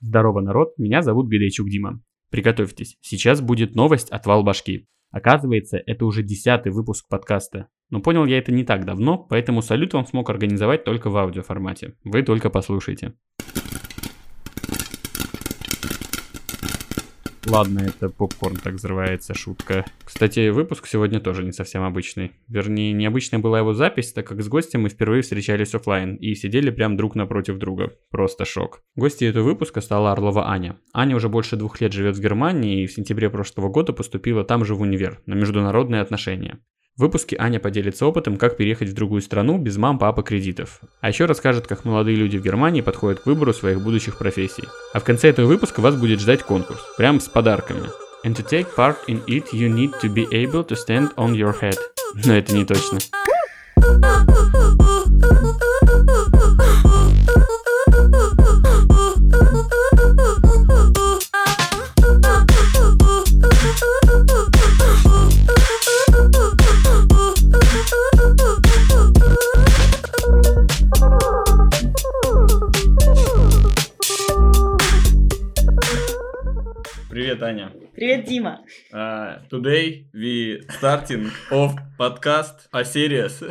Здорово, народ, меня зовут Гайдайчук Дима. Приготовьтесь, сейчас будет новость «Отвал башки». Оказывается, это уже десятый выпуск подкаста. Но понял я это не так давно, поэтому салют вам смог организовать только в аудиоформате. Вы только послушайте. Ладно, это попкорн так взрывается, шутка. Кстати, выпуск сегодня тоже не совсем обычный. Вернее, необычная была его запись, так как с гостем мы впервые встречались офлайн и сидели прям друг напротив друга. Просто шок. Гостьей этого выпуска стала Орлова Аня. Аня уже больше двух лет живет в Германии и в сентябре прошлого года поступила там же в универ, на международные отношения. В выпуске Аня поделится опытом, как переехать в другую страну без мам, папы, кредитов. А еще расскажет, как молодые люди в Германии подходят к выбору своих будущих профессий. А в конце этого выпуска вас будет ждать конкурс, прям с подарками. And to take part in it, you need to be able to stand on your head. Но это не точно. Привет, Аня. Привет, Дима. Uh, today we starting of podcast a series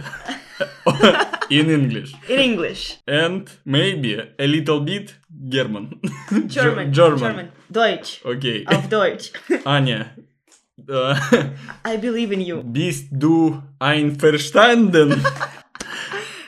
in English In English. and maybe a little bit German. German. German. German. Deutsch. Okay. Auf Deutsch. Аня, äh, I believe in you. bist du einverstanden?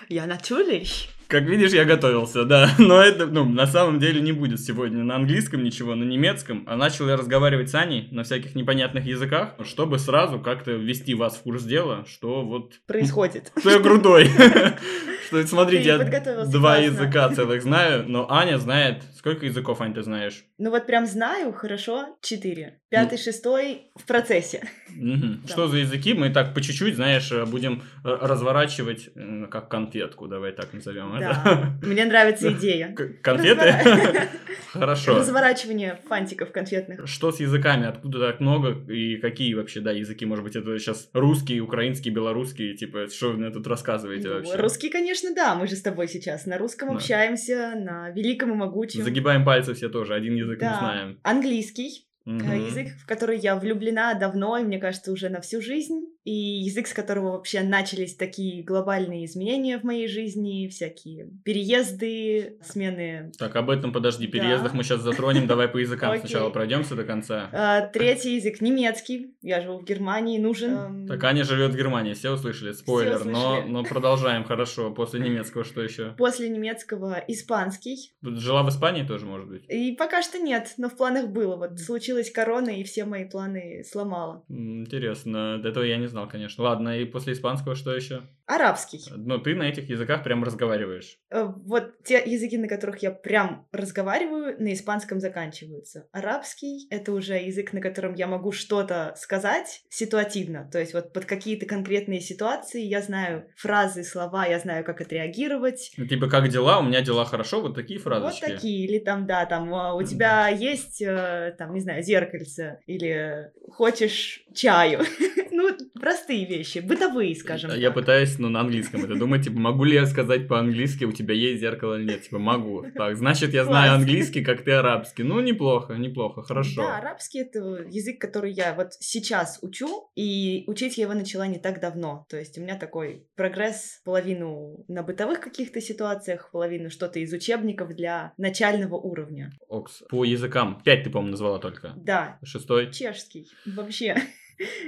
Ja, natürlich. Как видишь, я готовился, да. Но это, ну, на самом деле не будет сегодня на английском ничего, на немецком. А начал я разговаривать с Аней на всяких непонятных языках, чтобы сразу как-то ввести вас в курс дела, что вот... Происходит. Что я грудой. Что, смотрите, я два языка целых знаю, но Аня знает... Сколько языков, Ань, ты знаешь? Ну вот прям знаю, хорошо, четыре. Пятый, шестой в процессе. Да. Что за языки? Мы так по чуть-чуть, знаешь, э, будем э, разворачивать как конфетку, давай так назовем это. Да. Мне нравится идея. Конфеты? Хорошо. Разворачивание фантиков конфетных. Что с языками? Откуда так много? И какие вообще, да, языки? Может быть, это сейчас русский, украинский, белорусский? Типа, что вы мне тут рассказываете Ну, вообще? Русский, конечно, да. Мы же с тобой сейчас на русском общаемся, на великом и могучем. Загибаем пальцы все тоже, один язык не Да. знаем. Английский. Мгм. Язык, в который я влюблена давно, и мне кажется, уже на всю жизнь. И язык, с которого вообще начались такие глобальные изменения в моей жизни, всякие переезды, смены. Так, об этом подожди, Да. переездах мы сейчас затронем, давай по языкам Окей. сначала пройдемся до конца. А, Третий язык немецкий. Я живу в Германии, нужен. Эм, Так, Аня живет в Германии, все услышали, спойлер, но, услышали. но продолжаем, хорошо, после немецкого что еще? После немецкого испанский. Жила в Испании тоже, может быть? И пока что нет, но в планах было. Вот случилась корона, и все мои планы сломала. Интересно, этого я не знал, конечно. Ладно, и после испанского что еще? Арабский. Но ты на этих языках прям разговариваешь. Э, Вот те языки, на которых я прям разговариваю, на испанском заканчиваются. Арабский — это уже язык, на котором я могу что-то сказать ситуативно. То есть вот под какие-то конкретные ситуации я знаю фразы, слова, я знаю, как отреагировать. Ну, Типа, как дела? У меня дела хорошо, вот такие фразочки. Вот такие. Или там, да, там, а, у тебя есть, э, там, не знаю, зеркальце, или хочешь чаю. Ну, простые вещи, бытовые, скажем Я так. пытаюсь, ну, на английском это думать, типа, могу ли я сказать по-английски, у тебя есть зеркало или нет? Типа, могу. Так, значит, я знаю английский, как ты арабский. Ну, неплохо, неплохо, хорошо. Да, арабский это язык, который я вот сейчас учу, и учить я его начала не так давно. То есть у меня такой прогресс половину на бытовых каких-то ситуациях, половину что-то из учебников для начального уровня. Окс. По языкам. Пять ты, по-моему, назвала только. Да, Шестой. чешский. Вообще.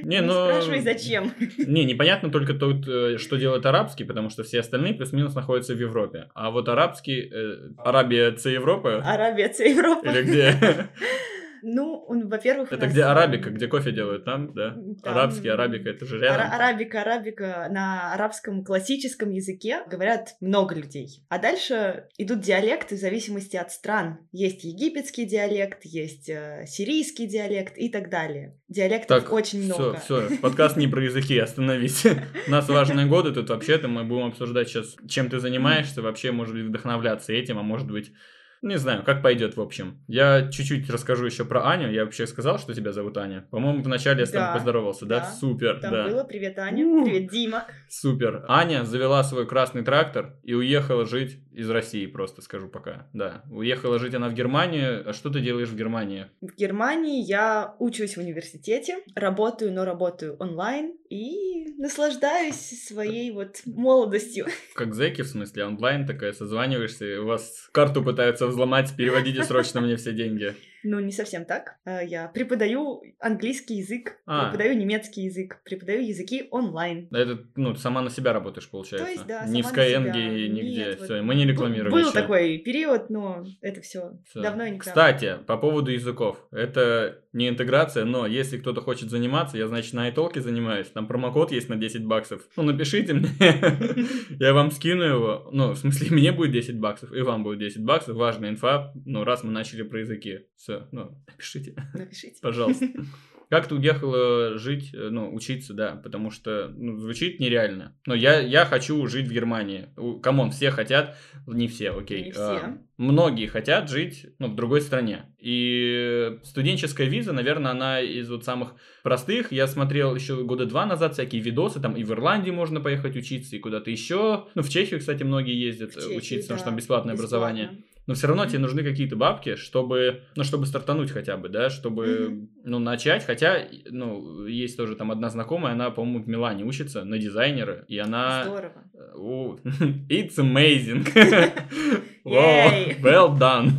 Не, ну... спрашивай, зачем. Не, непонятно только тут, э, что делает арабский, потому что все остальные плюс-минус находятся в Европе. А вот арабский... э, Арабия — это Европа? Арабия, это Европа. Или где? Ну, он, во-первых, Это нас, где арабика, где кофе делают, там, да? Там- Арабский, арабика, это же Ара- рядом. Арабика, арабика на арабском классическом языке говорят много людей. А дальше идут диалекты в зависимости от стран. Есть египетский диалект, есть э, сирийский диалект и так далее. Диалектов Так, очень все, много. все, подкаст не про языки, остановись. У нас важные годы, тут вообще-то мы будем обсуждать сейчас, чем ты занимаешься, вообще, может быть, вдохновляться этим, а может быть, Не знаю, как пойдет, в общем. Я чуть-чуть расскажу еще про Аню. Я вообще сказал, что тебя зовут Аня. По-моему, вначале я с тобой Да, поздоровался, да? да. Супер, Там да. было «Привет, Аня», У. «Привет, Дима». Супер. Аня завела свой красный трактор и уехала жить из России, просто скажу пока. Да. Уехала жить она в Германию. А что ты делаешь в Германии? В Германии я учусь в университете, работаю, но работаю онлайн и наслаждаюсь своей вот молодостью. Как зэки, в смысле, онлайн такая, созваниваешься, и у вас карту пытаются взломать, переводите срочно мне все деньги. Ну, не совсем так. А, Я преподаю английский язык, А. преподаю немецкий язык, преподаю языки онлайн. Это, ну, сама на себя работаешь, получается. То есть, да, Ни в сама себя. Skyeng, нигде. Нет, вот Все, мы не рекламируем Был еще. такой период, но это все Всё. давно и не Кстати, по поводу языков. Это не интеграция, но если кто-то хочет заниматься, я, значит, на iTalk занимаюсь. Там промокод есть на 10 баксов. Ну, напишите мне. Я вам скину его. Ну, в смысле, мне будет 10 баксов, и вам будет 10 баксов. Важная инфа. Ну, раз мы начали про языки. Все, ну, напишите, Напишите. пожалуйста. Как ты уехала жить, э, ну, учиться, да, потому что, ну, звучит нереально. Но я, я хочу жить в Германии. Come on, все хотят, не все, окей. Не все. А, многие хотят жить, ну, в другой стране. И студенческая виза, наверное, она из вот самых простых. Я смотрел еще года два назад всякие видосы, там и в Ирландии можно поехать учиться, и куда-то еще. Ну, в Чехию, кстати, многие ездят В э, Чехию, учиться, потому что да, там бесплатное образование. Но все равно тебе нужны какие-то бабки, чтобы, ну, чтобы стартануть хотя бы, да, чтобы, ну, начать. Хотя, ну, есть тоже там одна знакомая, она, по-моему, в Милане учится на дизайнера, и она... Здорово. о, It's amazing. Wow, well done.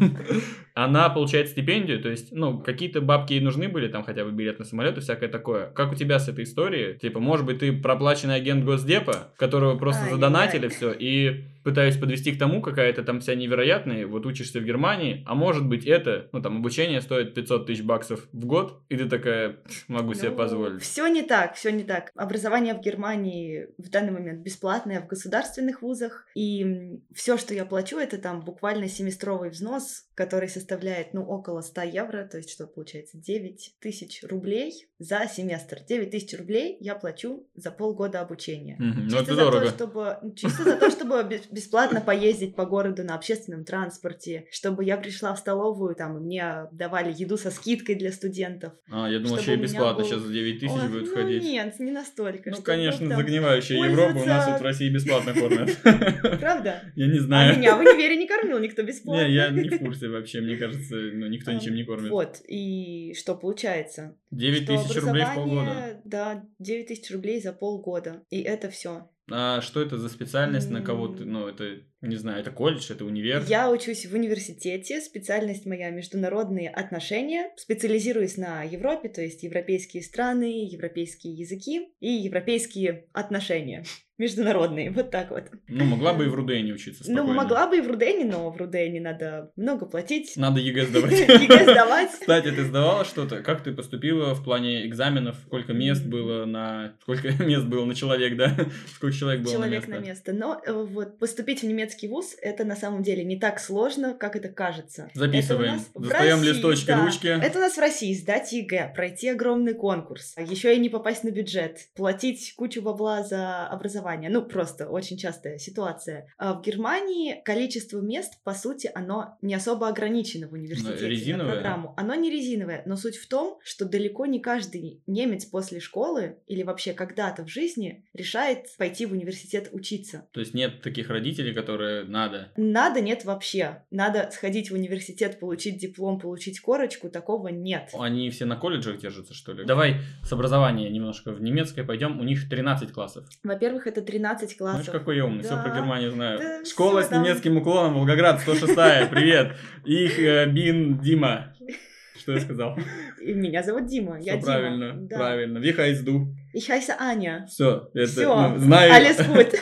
Она получает стипендию, то есть, ну, какие-то бабки ей нужны были, там хотя бы билет на самолет и всякое такое. Как у тебя с этой историей? Типа, может быть, ты проплаченный агент Госдепа, которого просто Ай-яй-яй. задонатили все, и пытаюсь подвести к тому, какая то там вся невероятная, вот учишься в Германии, а может быть это, ну, там, обучение стоит 500 тысяч баксов в год, и ты такая, «Пф, могу себе позволить. Все не так, все не так. Образование в Германии в данный момент бесплатное в государственных вузах, и все, что я плачу, это там буквально семестровый взнос, который составляет, ну, около 100 евро, то есть что получается, 9 тысяч рублей за семестр. 9 тысяч рублей я плачу за полгода обучения. Ну, Чисто это за, дорого. то, чтобы, ну, чисто за то, чтобы бесплатно поездить по городу на общественном транспорте, чтобы я пришла в столовую, там, и мне давали еду со скидкой для студентов. А, я думал, еще и меня бесплатно был- сейчас за 9 тысяч Ой, будет ну входить. нет, не настолько. Ну, конечно, там- загнивающая пользоваться- Европа у нас вот в России бесплатно кормят. Правда? Я не А знаю. меня в универе не кормил никто бесплатно. Не, я не в курсе вообще, мне кажется, ну, никто А, ничем не кормит. Вот, и что получается? 9 Что тысяч рублей в полгода. Да, 9 тысяч рублей за полгода. И это все. А что это за специальность, на кого ты, ну, это, не знаю, это колледж, это универ? Я учусь в университете, специальность моя международные отношения, специализируюсь на Европе, то есть европейские страны, европейские языки и европейские отношения. Международные, вот так вот. Ну, могла бы и в РУДНе учиться Ну, спокойно. могла бы и в РУДНе, но в РУДНе надо много платить. Надо ЕГЭ сдавать. ЕГЭ сдавать. Кстати, ты сдавала что-то? Как ты поступила в плане экзаменов? Сколько мест было на... Сколько мест было на человек, да? Сколько человек было Человек на на место? место. Но э, вот поступить в немецкий вуз это на самом деле не так сложно, как это кажется. Записываем. Достаем листочки, ручки. Это у нас в России сдать ЕГЭ, пройти огромный конкурс, еще и не попасть на бюджет, платить кучу бабла за образование. Ну, просто очень частая ситуация. А в Германии количество мест, по сути, оно не особо ограничено в университете не резиновое? программу. Оно не резиновое, но суть в том, что далеко не каждый немец после школы или вообще когда-то в жизни решает пойти в университет учиться. То есть нет таких родителей, которые надо. Надо нет вообще. Надо сходить в университет, получить диплом, получить корочку. Такого нет. Они все на колледжах держатся, что ли? Давай с образования немножко в немецкое пойдем. У них 13 классов. Во-первых, это 13 классов. Знаешь, какой я умный, все Да. про Германию знаю. Да Школа с там. немецким уклоном, Волгоград, 106 привет. Их э, Бин Дима. Что я сказал? И меня зовут Дима. я Все Дима. правильно, Да. правильно. Вихайзду. Ich heiße Аня. Все, это Всё. ну, знаю. Alles gut.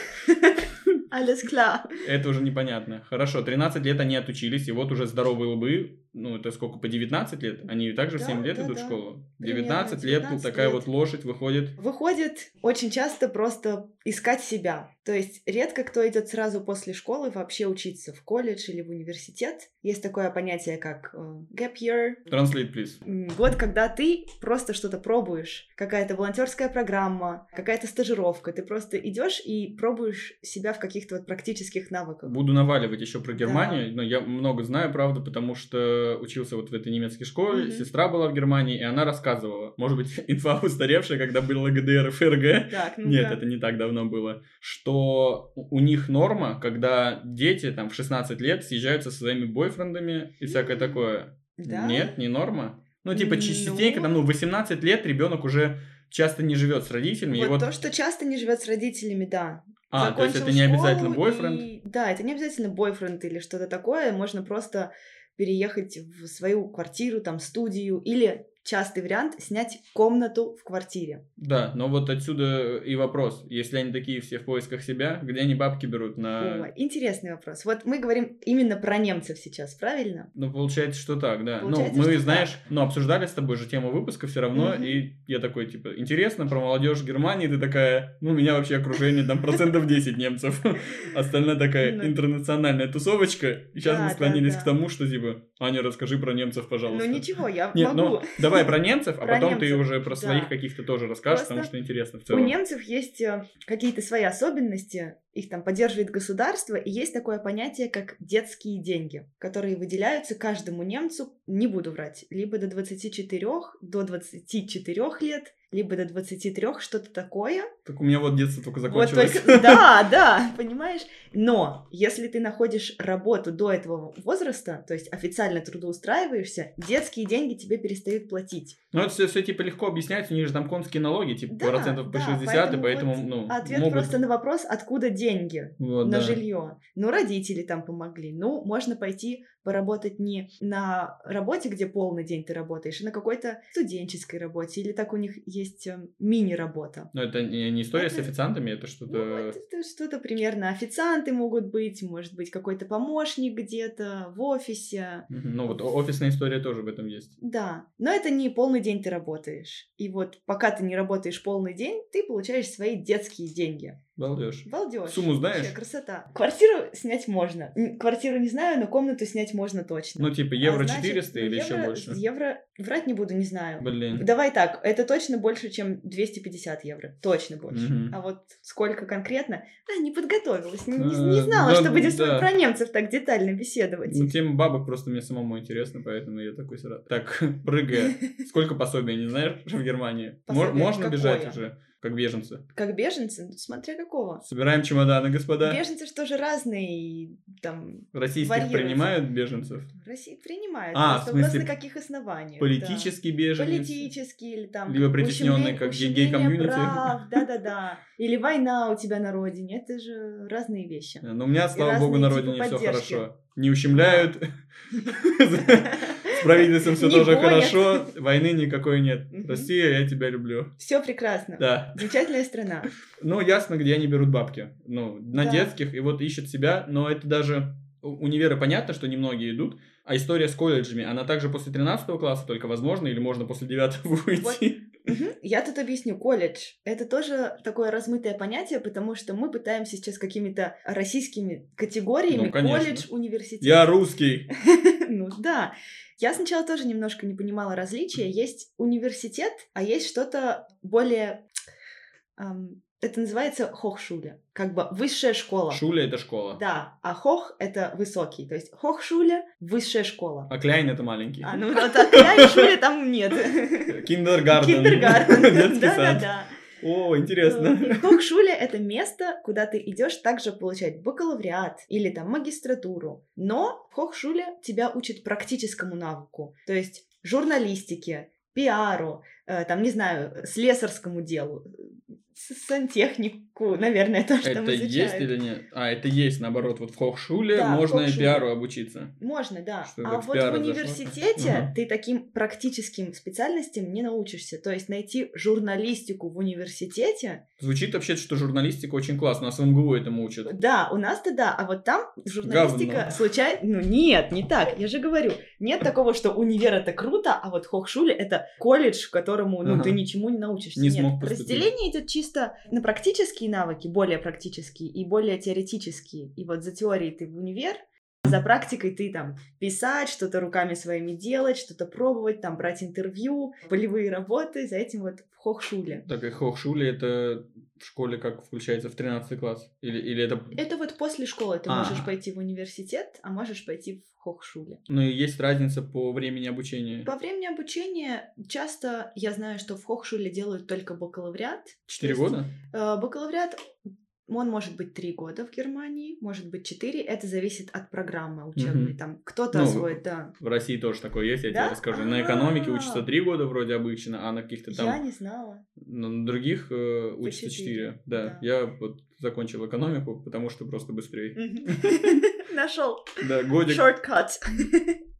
Alles klar. Это уже непонятно. Хорошо, 13 лет они отучились, и вот уже здоровые лбы, ну, это сколько, по 19 лет? Они также в Да, 7 лет да, идут да. в школу? Примерно 19 лет, тут 19 такая лет. вот лошадь выходит. Выходит очень часто просто искать себя. То есть редко кто идет сразу после школы вообще учиться в колледж или в университет. Есть такое понятие, как э, gap year, Translate, please. Год, когда ты просто что-то пробуешь, какая-то волонтерская программа, какая-то стажировка, ты просто идешь и пробуешь себя в каких-то вот практических навыках. Буду наваливать еще про Германию, но я много знаю, правда, потому что учился вот в этой немецкой школе, Мгм. сестра была в Германии, и она рассказывала, может быть, инфа устаревшая, когда было ГДР и ФРГ, Так, ну Нет, это не так давно было. Что у них норма, когда дети там в 16 лет съезжаются со своими бойфрендами и всякое М, такое. Да? Нет, не норма. Ну, типа, Ну. частенько, там, ну, в 18 лет ребенок уже часто не живет с родителями. и Вот, вот... то, что часто не живет с родителями, да. А, то есть Закончил это не обязательно бойфренд? и- Да, это не обязательно бойфренд или что-то такое. Можно просто переехать в свою квартиру, там, студию или частый вариант снять комнату в квартире. Да, но вот отсюда и вопрос. Если они такие все в поисках себя, где они бабки берут на... О, интересный вопрос. Вот мы говорим именно про немцев сейчас, правильно? Ну, получается, что так, да. Получается, ну, мы, знаешь, так. ну, обсуждали с тобой же тему выпуска все равно, Мгм. и я такой, типа, интересно про молодежь Германии, ты такая, ну, у меня вообще окружение там процентов 10 немцев, остальная такая Ну. интернациональная тусовочка, и сейчас мы склонились к тому, что, типа, Аня, расскажи про немцев, пожалуйста. Ну ничего, я могу. ну, давай про немцев, а Про потом ты немцев, уже про да. своих каких-то тоже расскажешь, потому Просто что интересно в У целом. немцев есть э, какие-то свои особенности, их там поддерживает государство, и есть такое понятие, как детские деньги, которые выделяются каждому немцу, не буду врать, либо до 24, до 24 лет, либо до 23, что-то такое. Так у меня вот детство только Вот закончилось. только, да, да, понимаешь? Но если ты находишь работу до этого возраста, то есть официально трудоустраиваешься, детские деньги тебе перестают платить. Ну, это все, типа легко объясняется, у них же там конские налоги, типа Да, процентов по да, 60, и поэтому, вот ну, Ответ могут... просто на вопрос, откуда деньги Вот, на да. жилье. Ну, родители там помогли. Ну, можно пойти поработать не на работе, где полный день ты работаешь, а на какой-то студенческой работе. Или так у них есть э, мини-работа. Но это не, история с Это- официантами, это Ну, что-то... это, это что-то примерно. Официанты могут быть, может быть, какой-то помощник где-то в офисе. Ну, вот офисная история тоже в этом есть. Да, но это не полный день ты работаешь. И вот пока ты не работаешь полный день, ты получаешь свои детские деньги. Балдеж. Балдеж. Сумму знаешь? Вообще, красота. Квартиру снять можно. Квартиру не знаю, но комнату снять можно точно. Ну, типа, А евро значит, 400 ну, или еще евро- больше? Евро... Врать не буду, не знаю. Блин. Давай так, это точно больше, чем 250 евро. Точно больше. Мгм. А вот сколько конкретно? А, не подготовилась. Не, не- Э, знала, да, что будем да. про немцев так детально беседовать. Ну, тема бабок просто мне самому интересно, поэтому я такой сразу... Так, прыгая. Сколько пособий, не знаешь, в Германии? Можно бежать уже, как беженцы? Как беженцы, ну, смотря какого. Собираем чемоданы, господа. Беженцы же тоже разные, и там Российских варьируется. принимают беженцев? России принимают. А, в смысле, на каких основаниях. да. Политический беженец? Политический или там Либо притеснённый, ущемление- как гей-комьюнити. да-да-да. Или война у тебя на родине. Это же разные вещи. Но у меня, слава богу, на родине все хорошо. Не ущемляют. С правительством все Не тоже хорошо. Войны никакой нет. Россия, я тебя люблю. Все прекрасно. Да. Замечательная страна. Ну, ясно, где они берут бабки. Ну, на Да. детских, и вот ищут себя, но это даже... Универы понятно, что немногие идут, а история с колледжами, она также после 13 класса только возможна, или можно после 9 уйти? Мгм. Я тут объясню. Колледж — это тоже такое размытое понятие, потому что мы пытаемся сейчас какими-то российскими категориями Ну, конечно. колледж, университет. Я русский. Ну да. Я сначала тоже немножко не понимала различия. Есть университет, а есть что-то более... ам, это называется хохшуле, как бы высшая школа. Шуля это школа. Да, а хох — это высокий. То есть хохшуле — высшая школа. А Кляйн это маленький. А, ну вот так, я и шуле там нет. Детский сад. Да-да-да. О, интересно. И Хохшуле — это место, куда ты идешь также получать бакалавриат или там магистратуру. Но в Хохшуле тебя учат практическому навыку, то есть журналистике, пиару, э, там, не знаю, слесарскому делу. Сантехнику, наверное, то, что это мы изучаем. есть или нет? А, это есть, наоборот, вот в Хохшуле Да, можно и Хохшуле. пиару обучиться. Можно, да. Что, а вот в зашло? университете Ага. ты таким практическим специальностям не научишься. То есть найти журналистику в университете, Звучит вообще, что журналистика очень классно, нас в МГУ этому учат. да, у нас-то да, а вот там журналистика Говно. случайно... Ну нет, не так, я же говорю. Нет такого, что универ это круто, а вот Хохшуле это колледж, которому ну, Ага. ты ничему не научишься. Не Нет, смог поступить. разделение идет чисто на практические навыки, более практические и более теоретические. И вот за теорией ты в универ, за практикой ты там писать, что-то руками своими делать, что-то пробовать, там брать интервью, полевые работы, за этим вот в Хохшуле. Так и Хохшуле это в школе как включается в 13 класс? Или, или это... Это вот после школы ты А. можешь пойти в университет, а можешь пойти в Хохшуле. Ну и есть разница по времени обучения. По времени обучения часто я знаю, что в Хохшуле делают только бакалавриат. Четыре года? Э, Бакалавриат, он может быть три года в Германии, может быть четыре. Это зависит от программы учебной. Мгм. Там кто-то Ну, освоит, да. В России тоже такое есть, я Да? тебе расскажу. На экономике учатся три года вроде обычно, а на каких-то Я там... не знала. На других э, учатся четыре. Да. да. я вот закончил экономику, потому что просто быстрее. Нашел. Да, годик. Shortcut.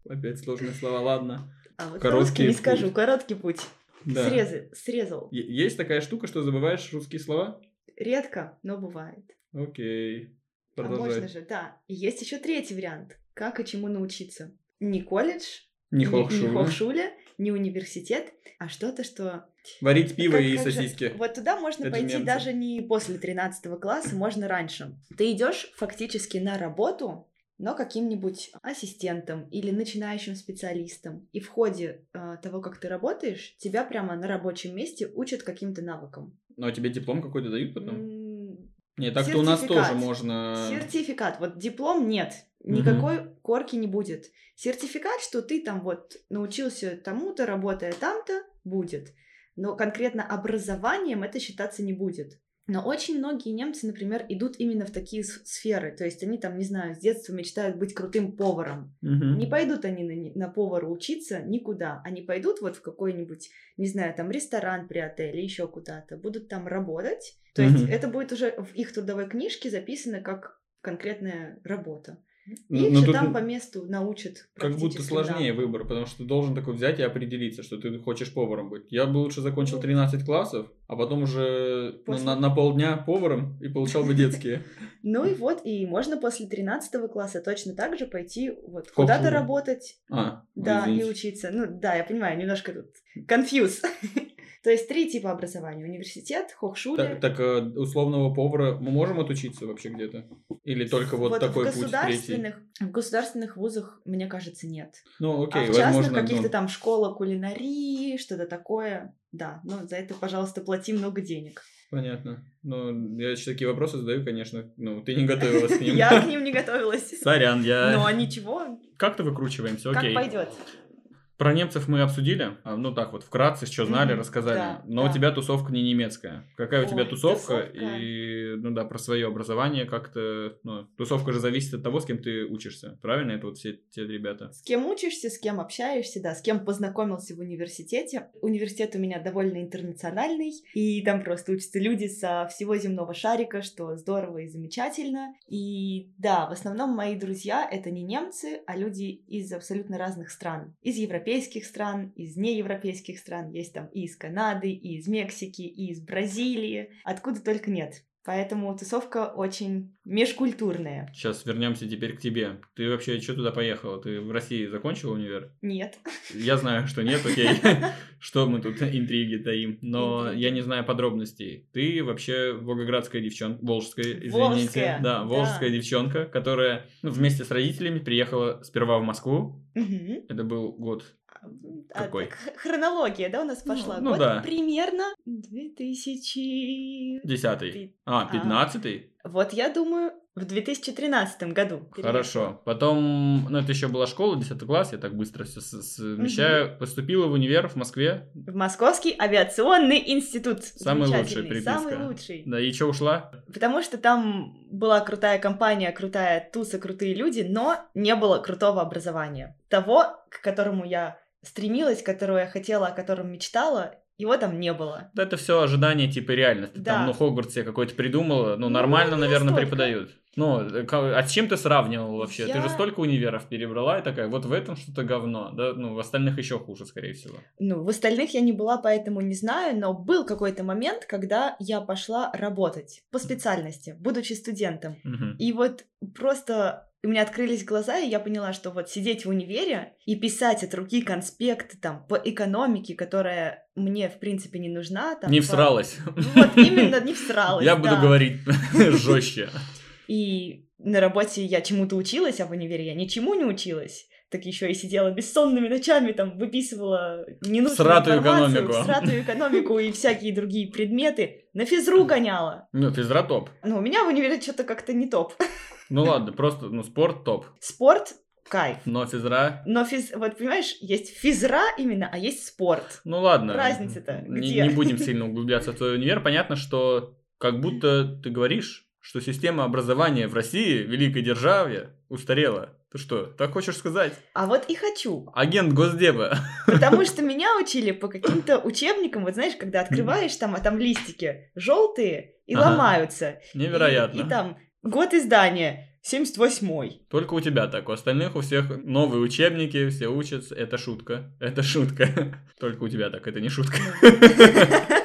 Опять сложные слова, ладно. А вот Короткий не скажу. Короткий путь. Да. Срезы. Срезал. Есть такая штука, что забываешь русские слова? Редко, но бывает. Окей. А можно Продолжай. же, да. И есть еще третий вариант. Как и чему научиться. Не колледж, Не не хохшуля. не университет, а что-то, что... Варить пиво Как- и как же- сосиски. Вот туда можно Это же пойти немцы. даже не после 13 класса, можно раньше. Ты идешь фактически на работу, но каким-нибудь ассистентом или начинающим специалистом. И в ходе э, того, как ты работаешь, тебя прямо на рабочем месте учат каким-то навыкам. Ну, а тебе диплом какой-то дают потом? М, Не, так-то у нас тоже можно... Сертификат. Вот диплом нет. Никакой корки не будет. Сертификат, что ты там вот научился тому-то, работая там-то, будет. Но конкретно образованием это считаться не будет. Но очень многие немцы, например, идут именно в такие сферы. То есть они там, не знаю, с детства мечтают быть крутым поваром. Мгм. Не пойдут они на, на повара учиться никуда. Они пойдут вот в какой-нибудь, не знаю, там ресторан при отеле, еще куда-то. Будут там работать. То есть Мгм. это будет уже в их трудовой книжке записано как конкретная работа. Ну, Их ну, же там по месту научат Как будто сложнее навыкам. выбор, потому что ты должен такой взять и определиться, что ты хочешь поваром быть. Я бы лучше закончил Ну. 13 классов, а потом уже ну, После- на, на полдня поваром и получал бы детские. Ну и вот, и можно после 13 класса точно так же пойти вот куда-то работать, А, да, и учиться. Ну да, я понимаю, немножко тут конфьюз. То есть три типа образования. Университет, хохшуле. Так, так, э, условного повара мы можем отучиться вообще где-то? Или только вот, такой в путь третий? государственных, в государственных вузах, мне кажется, нет. Ну, окей, а в частных возможно, каких-то ну, там школа кулинарии, что-то такое, да. Но за это, пожалуйста, плати много денег. понятно. Ну, я еще такие вопросы задаю, конечно. Ну, ты не готовилась к ним. Я к ним не готовилась. Сорян, я... Но ничего, Как-то выкручиваемся, как окей. пойдет. Про немцев мы обсудили, а, ну так вот, вкратце, что знали, Мгм, рассказали. да, Но да. у тебя тусовка не немецкая. Какая у тебя Ой, тусовка? тусовка. И, ну да, про свое образование как-то... Ну, тусовка же зависит от того, с кем ты учишься. Правильно? Это вот все те ребята. С кем учишься, с кем общаешься, да, с кем познакомился в университете. Университет у меня довольно интернациональный, и там просто учатся люди со всего земного шарика, что здорово и замечательно. И да, в основном мои друзья — это не немцы, а люди из абсолютно разных стран. Из европейских стран, из неевропейских стран. Есть там и из Канады, и из Мексики, и из Бразилии. Откуда только нет. Поэтому тусовка очень межкультурная. Сейчас вернемся теперь к тебе. Ты вообще что туда поехала? Ты в России закончила универ? Нет. Я знаю, что нет, окей. Что мы тут интриги таим. Но я не знаю подробностей. Ты вообще волгоградская девчонка, волжская, извините. Да, волжская девчонка, которая ну, вместе с родителями приехала сперва в Москву. Это был год А, Какой? так, хронология, да, у нас Ну, пошла? ну Год да. примерно 2000... десятый. А, а. пятнадцатый? Вот я думаю, в 2013 году. переехала. Хорошо. Потом, ну это еще была школа, 10 класс, я так быстро все совмещаю. Поступила в универ в Москве. В Московский авиационный институт. Самый лучший приписка. Самый лучший. Да, и что ушла? Потому что там была крутая компания, крутая туса, крутые люди, но не было крутого образования. Того, к которому я стремилась, которого я хотела, о котором мечтала, его там не было. Да это все ожидание типа реальности. Да. Там, ну, Хогвартс себе какой-то придумала, ну, Ну, нормально, не наверное, настолько. преподают. Ну, э, а с чем ты сравнивал вообще? Ты Я- же столько универов перебрала и такая, вот в этом что-то говно, да? Ну, в остальных еще хуже, скорее всего. Ну, в остальных я не была, поэтому не знаю, но был какой-то момент, когда я пошла работать по специальности, будучи студентом. Мгм. И вот просто у меня открылись глаза, и я поняла, что вот сидеть в универе и писать от руки конспекты там по экономике, которая мне, в принципе, не нужна. Там, Не по- всралась. Вот, именно не всралась, Я буду говорить жестче. И на работе я чему-то училась, а в универе я ничему не училась. Так еще и сидела бессонными ночами, там выписывала ненужную Всратую информацию, экономику. всратую экономику и всякие другие предметы. На физру гоняла. Ну, физра топ. Но у меня в универе что-то как-то не топ. Ну ладно, просто, ну, спорт топ. Спорт — кайф. Но физра... Но физ... вот понимаешь, есть физра именно, а есть спорт. Ну ладно. Разница-то Не, где? не будем сильно углубляться в твой универ. Понятно, что как будто ты говоришь, что система образования в России, великой державе, устарела. Ты что, так хочешь сказать? А вот и хочу. Агент Госдеба. Потому что меня учили по каким-то учебникам, вот знаешь, когда открываешь там, а там листики желтые и Ага. ломаются. Невероятно. И, и там год издания 78-й. Только у тебя так, у остальных у всех новые учебники, все учатся. Это шутка. Это шутка. Только у тебя так, это не шутка.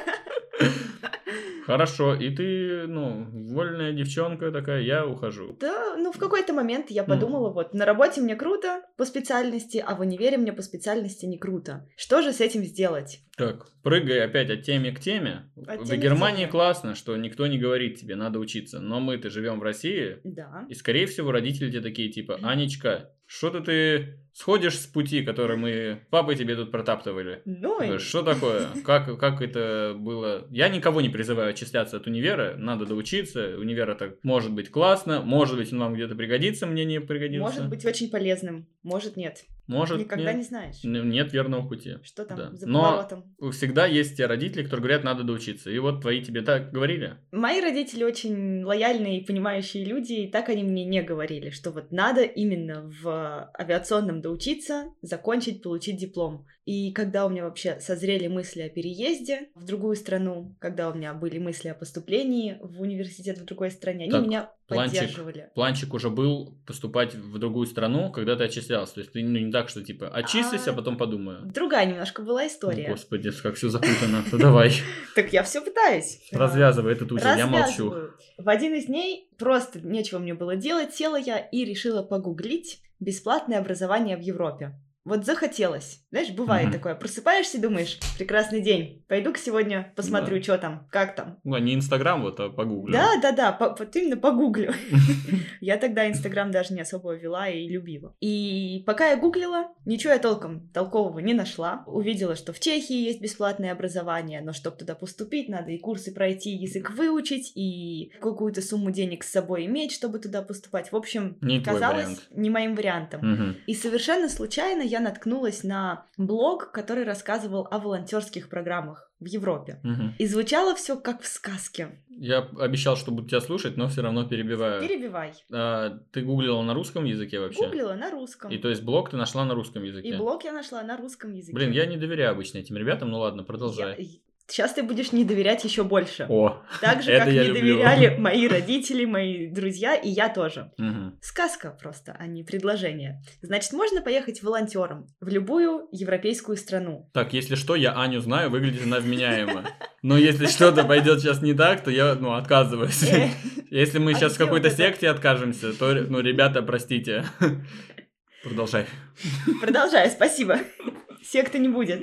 Хорошо, и ты, ну, вольная девчонка такая, я ухожу. Да, ну в какой-то момент я подумала, вот на работе мне круто по специальности, а в универе мне по специальности не круто. Что же с этим сделать? Так, прыгай опять от темы к теме. От В темы к Германии теме. классно, что никто не говорит тебе, надо учиться. Но мы-то живем в России, Да. и, скорее всего, родители тебе такие, типа, Анечка, что-то ты сходишь с пути, который мы папой тебе тут протаптывали. Ну. Что такое? Как, как это было? Я никого не призываю отчисляться от универа, надо доучиться. Универ это может быть классно, может быть он вам где-то пригодится, мне не пригодится. Может быть очень полезным, может нет. Может, Никогда нет. не знаешь. Нет верного пути. Что там Да. за Но- поворотом? Всегда есть те родители, которые говорят, надо доучиться. И вот твои тебе так говорили. Мои родители очень лояльные и понимающие люди, и так они мне не говорили, что вот надо именно в авиационном доучиться, закончить, получить диплом. И когда у меня вообще созрели мысли о переезде в другую страну, когда у меня были мысли о поступлении в университет в другой стране, они Так, меня планчик. поддерживали. Планчик уже был поступать в другую страну, когда ты отчислялся. То есть ты ну, не так, что типа отчислюсь, а, А, потом подумаю. Другая немножко была история. О, Господи, как все запутано. Ну давай, Так я все пытаюсь. развязывай этот узел, я молчу. В один из дней просто нечего мне было делать, села я и решила погуглить бесплатное образование в Европе. Вот захотелось. Знаешь, бывает Мгм. такое. Просыпаешься и думаешь, прекрасный день, пойду-ка сегодня посмотрю, что там, как там. Ну, не Инстаграм, вот, а погуглю. Да, да, да, по- вот именно погуглю. Я тогда Инстаграм даже не особо вела и любила. И пока я гуглила, ничего я толком толкового не нашла. Увидела, что в Чехии есть бесплатное образование, но чтобы туда поступить, надо и курсы пройти, язык выучить, и какую-то сумму денег с собой иметь, чтобы туда поступать. В общем, Не казалось не моим вариантом. Мгм. И совершенно случайно я наткнулась на блог, который рассказывал о волонтерских программах в Европе. Мгм. И звучало все как в сказке. Я обещал, что буду тебя слушать, но все равно перебиваю. Перебивай. А, ты гуглила на русском языке вообще? Гуглила на русском. И то есть блог ты нашла на русском языке? И блог я нашла на русском языке. Блин, я не доверяю обычно этим ребятам, ну ладно, продолжай. Сейчас ты будешь не доверять еще больше. О, Так же, как не люблю. доверяли мои родители, мои друзья, и я тоже. Мгм. Сказка просто, а не предложение. Значит, можно поехать волонтером в любую европейскую страну. Так, если что, я Аню знаю, выглядит она вменяемо. Но если что-то пойдет сейчас не так, то я, ну, отказываюсь. Э, Если мы сейчас в какой-то секте откажемся, то, ну, ребята, простите. Продолжай. Продолжаю, спасибо. Секты не будет.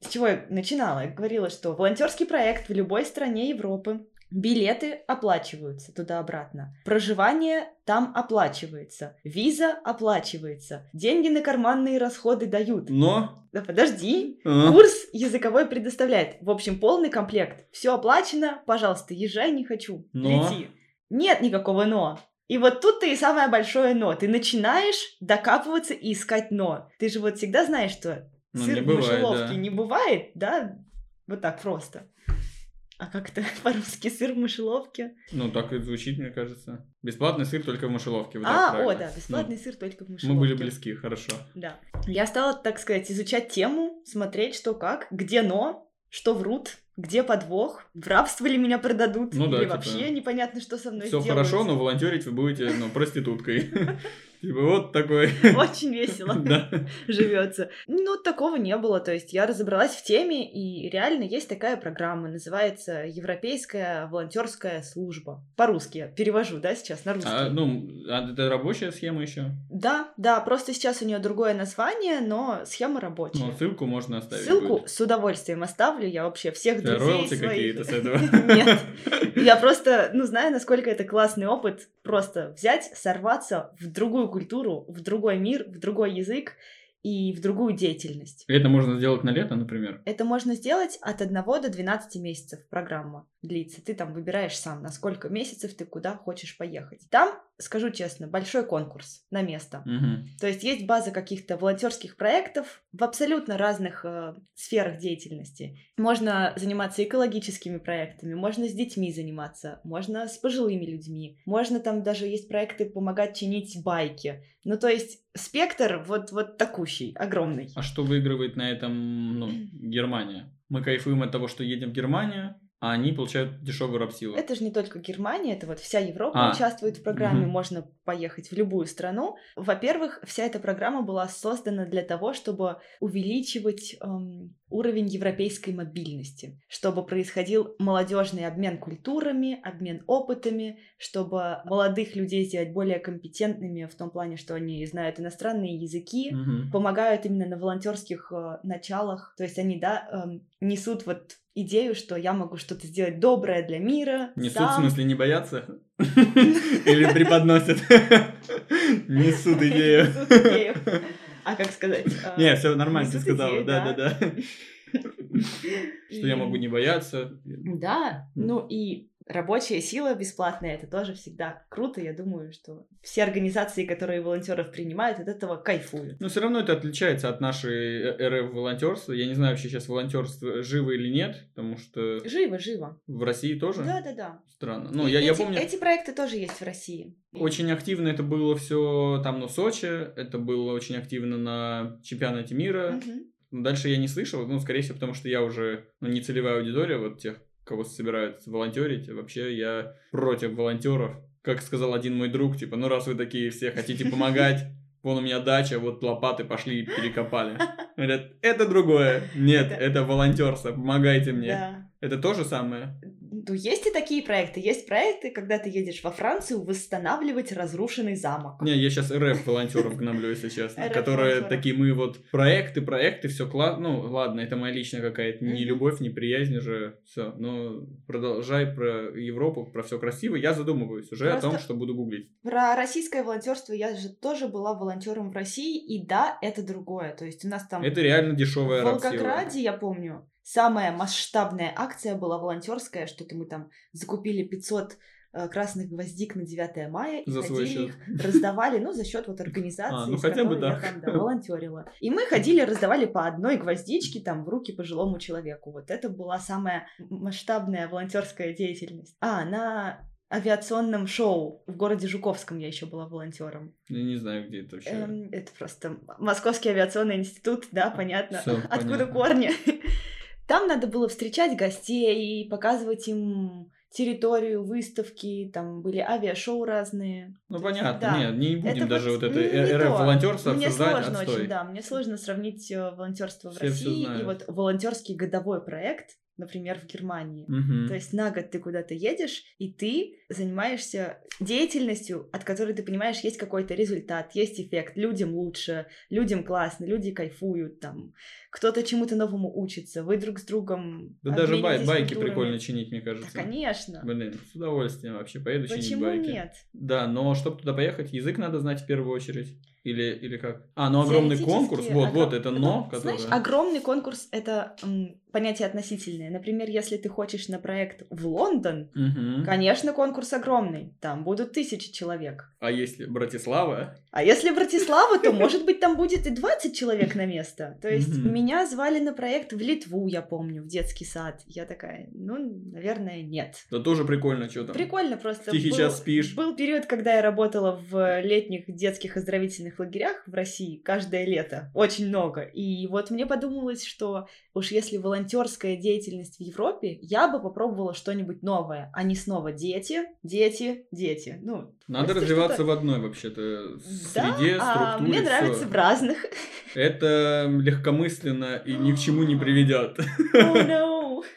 С чего я начинала? Я говорила, что волонтерский проект в любой стране Европы. Билеты оплачиваются туда-обратно. Проживание там оплачивается. Виза оплачивается. Деньги на карманные расходы дают. Но... Да подожди. а, Курс языковой предоставляет. В общем, полный комплект. Все оплачено. Пожалуйста, езжай, не хочу. Но? Лети. Нет никакого но. И вот тут-то и самое большое но. Ты начинаешь докапываться и искать но. Ты же вот всегда знаешь, что Ну, сыр не в бывает, мышеловке да. не бывает, да? Вот так просто. А как это по-русски сыр в мышеловке? Ну, так и звучит, мне кажется. Бесплатный сыр только в мышеловке. вот а, о, да, бесплатный Ну, сыр только в Мы мышеловке. были близки, хорошо. Да. Я стала, так сказать, изучать тему, смотреть, что как, где но, что врут, где подвох, в рабство ли меня продадут, Ну да, или типа, вообще непонятно, что со мной Все хорошо, но волонтерить вы будете, ну, проституткой. Типа вот такой. Очень весело Да. живется. Ну, такого не было. То есть я разобралась в теме, и реально есть такая программа, называется Европейская волонтерская служба. По-русски перевожу, да, сейчас на русский. А, ну, а это рабочая схема еще? Да, да, просто сейчас у нее другое название, но схема рабочая. Ну, ссылку можно оставить. Ссылку будет. с удовольствием оставлю. Я вообще всех друзей своих... какие-то с этого? Нет. Я просто, ну, знаю, насколько это классный опыт. Просто взять, сорваться в другую культуру, в другой мир, в другой язык и в другую деятельность. Это можно сделать на лето, например. Это можно сделать от 1 до 12 месяцев программа длится. Ты там выбираешь сам, на сколько месяцев ты куда хочешь поехать. Там, скажу честно, большой конкурс на место. Мгм. То есть есть база каких-то волонтерских проектов в абсолютно разных э, сферах деятельности. Можно заниматься экологическими проектами, можно с детьми заниматься, можно с пожилыми людьми, можно там даже есть проекты помогать чинить байки. Ну, то есть спектр вот, вот такущий, огромный. А что выигрывает на этом ну, Германия? Мы кайфуем от того, что едем в Германию, а они получают дешевую рабсилу. Это же не только Германия, это вот вся Европа А, участвует в программе, мгм. можно поехать в любую страну. Во-первых, вся эта программа была создана для того, чтобы увеличивать эм, уровень европейской мобильности, чтобы происходил молодежный обмен культурами, обмен опытами, чтобы молодых людей сделать более компетентными в том плане, что они знают иностранные языки, Мгм. помогают именно на волонтерских э, началах. То есть они, да, эм, несут вот идею, что я могу что-то сделать доброе для мира. Несут, в сам. смысле, не боятся? Или преподносят? Несут идею. А как сказать? а, Не, все нормально, ты сказала. идею, Да, да. да, да. Что я могу не бояться. Да, ну и рабочая сила бесплатная, это тоже всегда круто. Я думаю, что все организации, которые волонтеров принимают, от этого кайфуют. Но все равно это отличается от нашей э, РФ волонтерства. Я не знаю вообще сейчас волонтерство живо или нет, потому что Живо, живо. в России тоже Да, да, да. странно. Ну, я, я эти, помню, эти проекты тоже есть в России. очень активно это было все там на Сочи, это было очень активно на чемпионате мира. Но Дальше я не слышал, ну, скорее всего, потому что я уже ну, не целевая аудитория вот тех, кого собирают волонтерить. Вообще я против волонтеров. Как сказал один мой друг, типа, ну раз вы такие все хотите помогать, вон у меня дача, вот лопаты пошли и перекопали. Говорят, это другое. Нет, Это- это волонтерство, помогайте мне. Да. Это то же самое. Ну, есть и такие проекты. Есть проекты, когда ты едешь во Францию восстанавливать разрушенный замок. Не, я сейчас РФ волонтеров гноблю, если честно. Которые такие мы вот проекты, проекты, все классно. Ну, ладно, это моя личная какая-то не любовь, не приязнь уже. Все. Но продолжай про Европу, про все красиво. Я задумываюсь уже о том, что буду гуглить. Про российское волонтерство я же тоже была волонтером в России, и да, это другое. То есть у нас там Это реально дешевая в. Волгограде, я помню, самая масштабная акция была волонтерская, что-то мы там закупили 500 э, красных гвоздик на 9 мая и За ходили их, раздавали, ну, за счет вот организации, А, ну хотя бы которой я так. там, да, волонтерила. И мы ходили, раздавали по одной гвоздичке там в руки пожилому человеку. Вот это была самая масштабная волонтерская деятельность. А, на авиационном шоу в городе Жуковском я еще была волонтером. Я не знаю, где это вообще. Эм, это просто Московский авиационный институт, да, понятно. Всё, Откуда понятно. корни? Там надо было встречать гостей, показывать им территорию, выставки, там были авиашоу разные. Ну То есть, понятно, да. нет, не будем Это даже вот вот это не э. РФ волонтерство Мне обсуждать, сложно отстой. очень, да, мне сложно сравнить э, волонтерство в Все России и вот волонтерский годовой проект, например, в Германии. Мгм. То есть на год ты куда-то едешь, и ты занимаешься деятельностью, от которой ты понимаешь, есть какой-то результат, есть эффект, людям лучше, людям классно, люди кайфуют, там, кто-то чему-то новому учится, вы друг с другом Да даже бай- байки культурами. прикольно чинить, мне Да, кажется. конечно. Блин, с удовольствием вообще поеду чинить Почему байки. нет? Да, но чтобы туда поехать, язык надо знать в первую очередь. Или, или как? А, ну огромный конкурс, вот, огром- вот это но, Ну, Знаешь, которое... огромный конкурс — это м, понятие относительное. Например, если ты хочешь на проект в Лондон, Мгм. конечно, конкурс огромный, там будут тысячи человек. А если Братислава? А если Братислава, то, может быть, там будет и 20 человек на место. То есть Мгм. меня звали на проект в Литву, я помню, в детский сад. Я такая, ну, наверное, нет. Да тоже прикольно, что там. Прикольно просто. Тихий был, час спишь. Был период, когда я работала в летних детских оздоровительных лагерях в России каждое лето. Очень много. И вот мне подумалось, что уж если волонтерская деятельность в Европе, я бы попробовала что-нибудь новое, а не снова дети, дети, дети. Ну, Надо развиваться в одной вообще-то Да, среде, а структуре. мне нравится всё. в разных. Это легкомысленно и ни к чему не приведет. Oh no.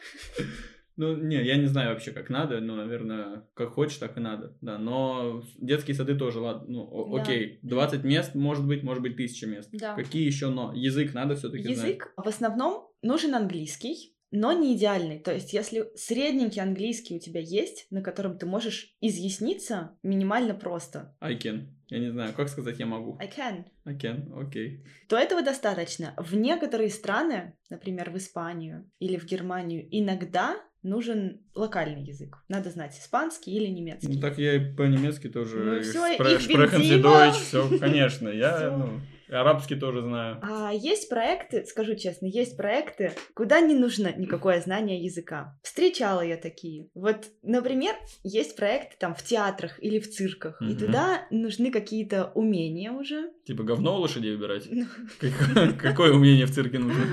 Ну, не, я не знаю вообще, как надо, но, наверное, как хочешь, так и надо, да, но детские сады тоже, ладно, ну, о- Да. окей, 20 мест, может быть, может быть, 1000 мест. Да. Какие еще но? Язык надо все-таки знать. Язык в основном нужен английский, но не идеальный. То есть, если средненький английский у тебя есть, на котором ты можешь изъясниться минимально просто, I can. Я не знаю, как сказать я могу. I can, I can, окей. то этого достаточно. В некоторые страны, например, в Испанию или в Германию, иногда нужен локальный язык. Надо знать испанский или немецкий. Ну, так я и по-немецки тоже. Ну и всё, спре- ich bin sprechen Sie Dima. Deutsch, все, конечно. Я, ну, арабский тоже знаю. А есть проекты, скажу честно, есть проекты, куда не нужно никакое знание языка. Встречала я такие. Вот, например, есть проекты там в театрах или в цирках, и Мгм. туда нужны какие-то умения уже. Типа говно у лошадей выбирать? Ну, Как- Какое умение в цирке нужно?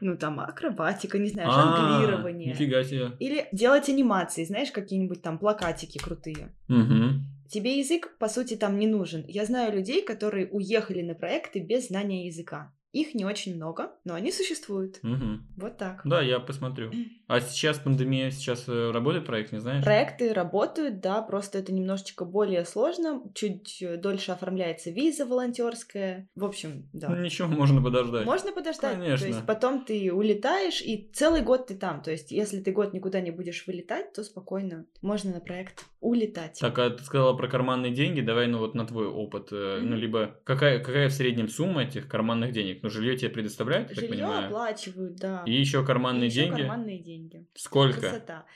Ну, там акробатика, не знаю, А, жонглирование. Нифига себе. Или делать анимации, знаешь, какие-нибудь там плакатики крутые. Мгм. Тебе язык, по сути, там не нужен. Я знаю людей, которые уехали на проекты без знания языка. Их не очень много, но они существуют. Мгм. Вот так. Да, я посмотрю. А сейчас пандемия, сейчас э, работает проект, не знаешь? Проекты работают, да, просто это немножечко более сложно, чуть э, дольше оформляется виза волонтерская. В общем, Ну, да. ничего, можно подождать. Можно подождать. Конечно. То есть потом ты улетаешь, и целый год ты там. То есть если ты год никуда не будешь вылетать, то спокойно можно на проект улетать. Так, а ты сказала про карманные деньги, давай, ну вот на твой опыт, э, ну либо какая, какая в среднем сумма этих карманных денег? Ну, жилье тебе предоставляют, я так Жилье понимаю? оплачивают, да. И еще карманные И деньги? карманные деньги. Сколько? Красота.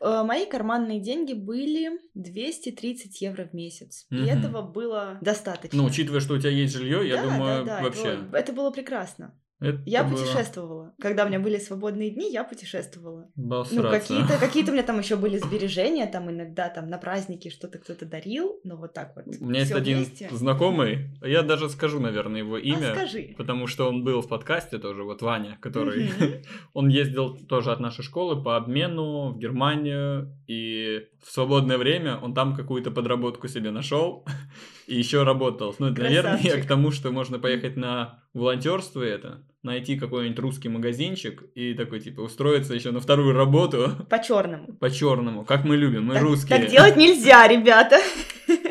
Э, Мои карманные деньги были 230 евро в месяц. Мгм. И этого было достаточно. Ну, учитывая, что у тебя есть жилье, я Да, думаю, да, да, это вообще. было- Это было прекрасно. Это Я было путешествовала. Когда у меня были свободные дни, я путешествовала. Ну, обосраться. какие-то какие у меня там еще были сбережения, там иногда там на праздники что-то кто-то дарил, но вот так вот. У меня есть один вместе. знакомый, я даже скажу, наверное, его А имя. скажи. Потому что он был в подкасте тоже, вот Ваня, который... Он ездил тоже от нашей школы по обмену в Германию, и в свободное время он там какую-то подработку себе нашел и еще работал. Ну, наверное, я к тому, что можно поехать на волонтерство это, найти какой-нибудь русский магазинчик и такой, типа, устроиться еще на вторую работу По черному. по черному, как мы любим, мы так, русские. так делать нельзя, ребята.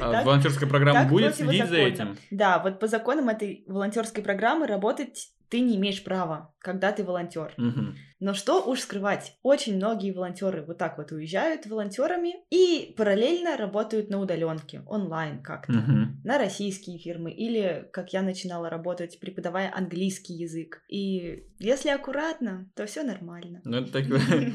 А волонтерская программа так будет следить за этим? Да, вот по законам этой волонтерской программы работать ты не имеешь права, когда ты волонтер. Мгм. Но что уж скрывать, очень многие волонтеры вот так вот уезжают волонтерами и параллельно работают на удаленке, онлайн как-то. Мгм. на российские фирмы или, как я начинала работать, преподавая английский язык. И если аккуратно, то все нормально. Ну, это так, р-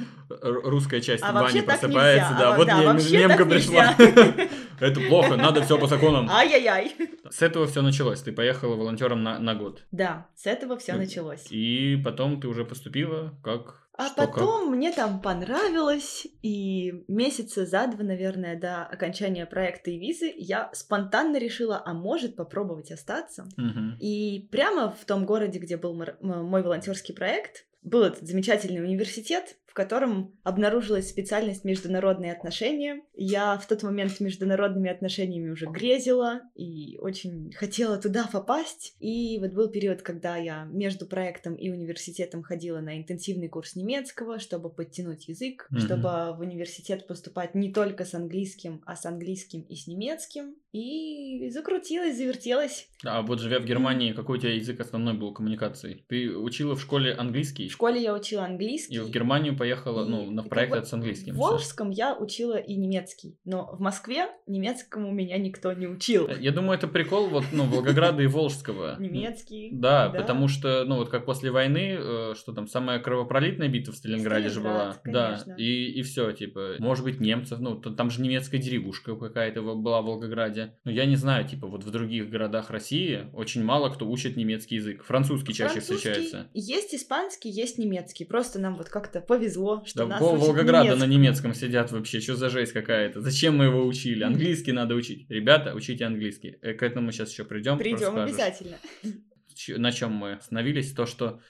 русская часть А Вани просыпается, да, А, вот да, вообще немка пришла. Это плохо, надо все по законам. Ай-яй-яй. С этого все началось. Ты поехала волонтером на, на год. Да, с этого все началось. И потом ты уже поступила как... А что, как? потом мне там понравилось, и месяца за два, наверное, до окончания проекта и визы я спонтанно решила, а может попробовать остаться. Мгм. И прямо в том городе, где был мой волонтерский проект, был этот замечательный университет, котором обнаружилась специальность международные отношения. Я в тот момент с международными отношениями уже грезила и очень хотела туда попасть. И вот был период, когда я между проектом и университетом ходила на интенсивный курс немецкого, чтобы подтянуть язык, Мгм. чтобы в университет поступать не только с английским, а с английским и с немецким. И закрутилась, завертелась. А вот живя в Германии, какой у тебя язык основной был коммуникации? Ты учила в школе английский? В школе я учила английский. И в Германию поехала, И ну, на как проект бы с английским. В Волжском я учила и немецкий, но в Москве немецкому меня никто не учил. Я думаю, это прикол вот, ну, Волгограда и Волжского. Немецкий. Да, потому что, ну, вот как после войны, э, что там, самая кровопролитная битва в Сталинграде же была. Да, и, и все, типа, может быть, немцев, ну, там же немецкая деревушка какая-то была в Волгограде. Ну, я не знаю, типа, вот в других городах России очень мало кто учит немецкий язык. Французский чаще встречается. Есть испанский, есть немецкий. Просто нам вот как-то повезло повезло, что Да нас пол Волгограда на немецкому. немецком сидят вообще, что за жесть какая-то? Зачем мы его учили? Английский надо учить. Ребята, учите английский. Э, К этому сейчас еще придем. Придем обязательно. На чем мы остановились? То, что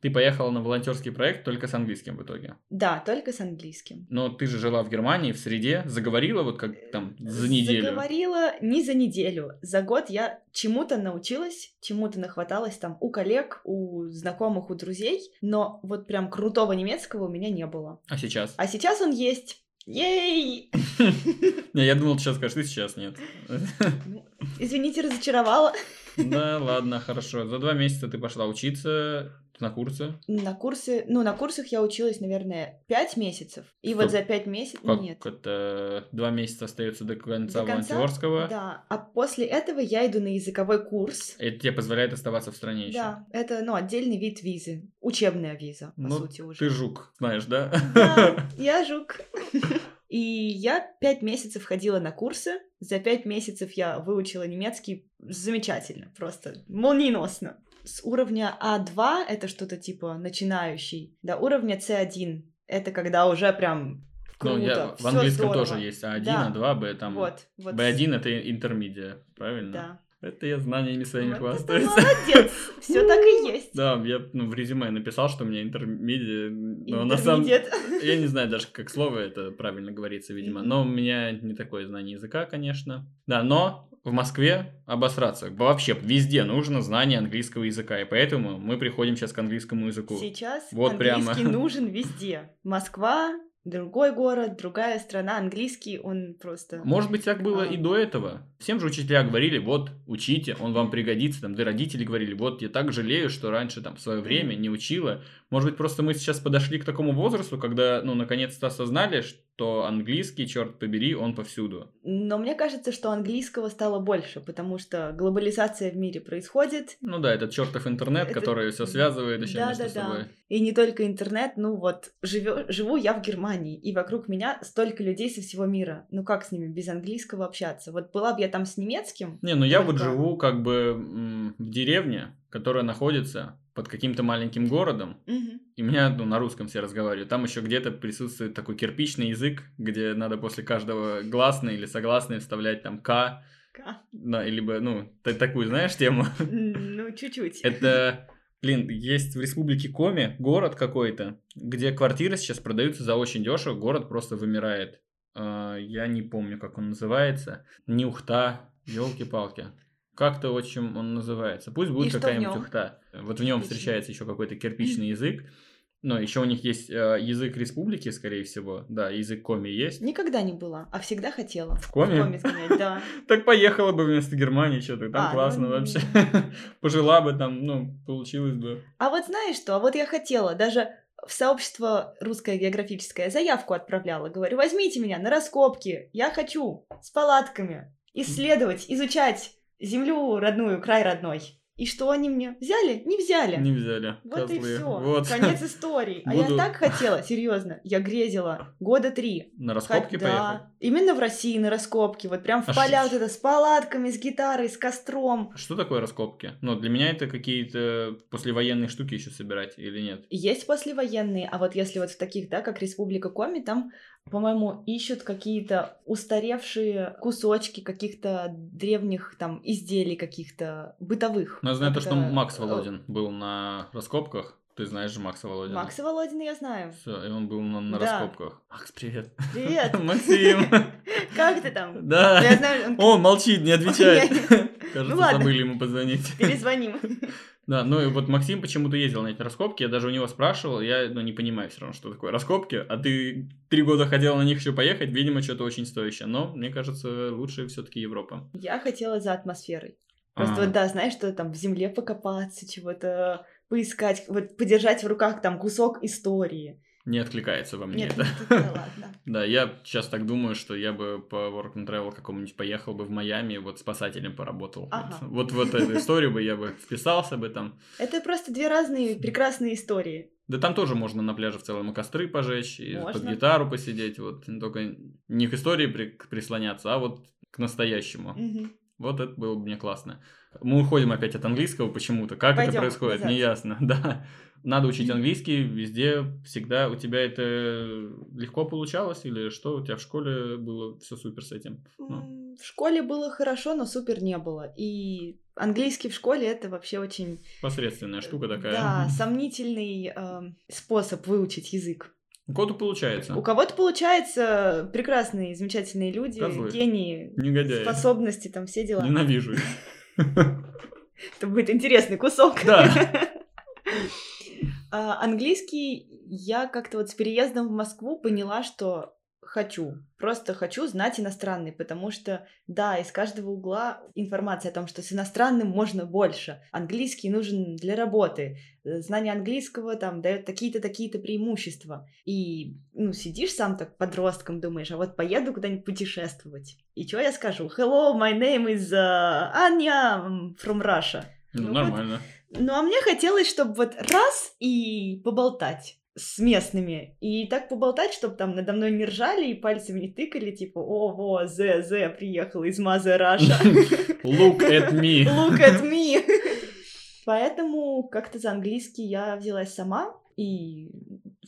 ты поехала на волонтерский проект только с английским в итоге. Да, только с английским. Но ты же жила в Германии, в среде, заговорила вот как там за неделю. Заговорила не за неделю. За год я чему-то научилась, чему-то нахваталась там у коллег, у знакомых, у друзей, но вот прям крутого немецкого у меня не было. А сейчас? А сейчас он есть. Ей! Не, я думал, ты сейчас скажешь, ты сейчас нет. Извините, разочаровала. Да, ладно, хорошо. За два месяца ты пошла учиться на курсы. На курсы, ну, на курсах я училась, наверное, пять месяцев. И Стоп. вот за пять месяцев... Как Нет. это? Два месяца остается до конца До конца, волонтерского. Да. А после этого я иду на языковой курс. Это тебе позволяет оставаться в стране еще. Да, это, ну, отдельный вид визы. Учебная виза, по Ну, сути, уже. Ты жук, знаешь, да? Да, я жук. И я пять месяцев ходила на курсы. За пять месяцев я выучила немецкий замечательно, просто молниеносно. С уровня А2 это что-то типа начинающий, до уровня С1 это когда уже прям круто, Ну, я, в английском здорово. тоже есть А1, Да. А2, Б, там... Вот, вот. B1 это интермедиа, правильно? Да. Это я знаниями своими Вот хвастаюсь. молодец, все так и есть. Да, я ну, в резюме написал, что у меня интермедиа, но на самом. Я не знаю даже, как слово это правильно говорится, видимо. Но у меня не такое знание языка, конечно. Да, но в Москве обосраться. Вообще, везде нужно знание английского языка. И поэтому мы приходим сейчас к английскому языку. Сейчас Вот английский прямо. нужен везде. Москва, другой город, другая страна, английский, он просто... Может быть, так было А. и до этого. Всем же учителя говорили, вот, учите, он вам пригодится. Там, да родители говорили, вот, я так жалею, что раньше, там, в свое время не учила. Может быть, просто мы сейчас подошли к такому возрасту, когда, ну, наконец-то осознали, что английский, черт побери, он повсюду. Но мне кажется, что английского стало больше, потому что глобализация в мире происходит. Ну да, этот чертов интернет, Это- который все связывает еще Да, между да, да. собой. И не только интернет, ну вот, живё- живу я в Германии, и вокруг меня столько людей со всего мира. Ну как с ними без английского общаться? Вот была бы я там с немецким, Не, ну я вот живу как бы в деревне, которая находится под каким-то маленьким городом, Мгм. и меня ну, на русском все разговаривают. Там еще где-то присутствует такой кирпичный язык, где надо после каждого гласной или согласной вставлять там «к», Ка. да, либо, ну, та- такую, знаешь, тему. Ну, чуть-чуть. Это, блин, есть в республике Коми город какой-то, где квартиры сейчас продаются за очень дешево, город просто вымирает. А, Я не помню, как он называется. Нюхта, елки-палки. Как-то очень он называется. Пусть будет какая-нибудь ухта. Вот в нем встречается еще какой-то кирпичный язык. Но еще у них есть э, язык республики, скорее всего. Да, язык Коми есть. Никогда не была, а всегда хотела. В Коми? В Коми сгонять, да. Так поехала бы вместо Германии, что-то там А, классно ну, вообще. Пожила бы там, ну, получилось бы. А вот знаешь что? А вот я хотела даже в сообщество русское географическое заявку отправляла. Говорю, возьмите меня на раскопки. Я хочу с палатками исследовать, изучать землю родную, край родной. И что они мне? Взяли? Не взяли. Не взяли. Вот и козлы. все. Вот. Конец истории. А Буду- я так хотела, серьезно. Я грезила года три. На раскопки Хоть- поехать? Да, именно в России на раскопки. Вот прям в А поля ш- вот это с палатками, с гитарой, с костром. Что такое раскопки? Ну, для меня это какие-то послевоенные штуки еще собирать или нет? Есть послевоенные, а вот если вот в таких, да, как Республика Коми, там, по-моему, ищут какие-то устаревшие кусочки каких-то древних там изделий каких-то бытовых. Ну, я знаю то, что Макс э, Володин был на раскопках. Ты знаешь же Макса Володина? Макса Володина я знаю. Все, и он был на, на Да. раскопках. Макс, привет. Привет! Максим. Как ты там? Да. Я знаю, он- Он молчит, не отвечает. Ну Кажется, ладно. забыли ему позвонить. Перезвоним. Да, ну и вот Максим почему-то ездил на эти раскопки, я даже у него спрашивал, я ну, не понимаю все равно, что такое раскопки, а ты три года хотел на них еще поехать, видимо, что-то очень стоящее, но мне кажется, лучше все-таки Европа. Я хотела за атмосферой. Просто А. вот, да, знаешь, что там в земле покопаться, чего-то поискать, вот подержать в руках там кусок истории. Не откликается во мне Нет, это. ну, да ладно. Да, я сейчас так думаю, что я бы по Work and Travel какому-нибудь поехал бы в Майами, вот спасателем поработал. Ага. Вот, вот в эту историю бы я бы вписался бы там. Это просто две разные прекрасные истории. Да там тоже можно на пляже в целом и костры пожечь, и под Можно. гитару посидеть, вот. Только не к истории при- прислоняться, а вот к настоящему. Мгм. Вот это было бы мне классно. Мы уходим опять от английского почему-то. Как Пойдем это происходит, назад. неясно. Да. Надо учить английский везде, всегда. У тебя это легко получалось или что? У тебя в школе было все супер с этим? Ну, В школе было хорошо, но супер не было. И английский в школе это вообще очень посредственная штука такая. да, сомнительный эм, способ выучить язык. У кого-то получается. У кого-то получается прекрасные, замечательные люди, Козлы. гении, Негодяи. способности, там все дела. Ненавижу их. Это будет интересный кусок. Да. А, Английский я как-то вот с переездом в Москву поняла, что хочу. Просто хочу знать иностранный, потому что, да, из каждого угла информация о том, что с иностранным можно больше. Английский нужен для работы. Э, Знание английского там дает такие-то, такие-то преимущества. И, ну, сидишь сам так подростком, думаешь, а вот поеду куда-нибудь путешествовать. И что я скажу? Hello, my name is uh, Anya from Russia. Ну, Ну, нормально. Ну, а мне хотелось, чтобы вот раз и поболтать с местными. И так поболтать, чтобы там надо мной не ржали и пальцем не тыкали, типа, о, во, зе, зе, приехал из Мазе Раша. Look at me. Look at me. Поэтому как-то за английский я взялась сама, и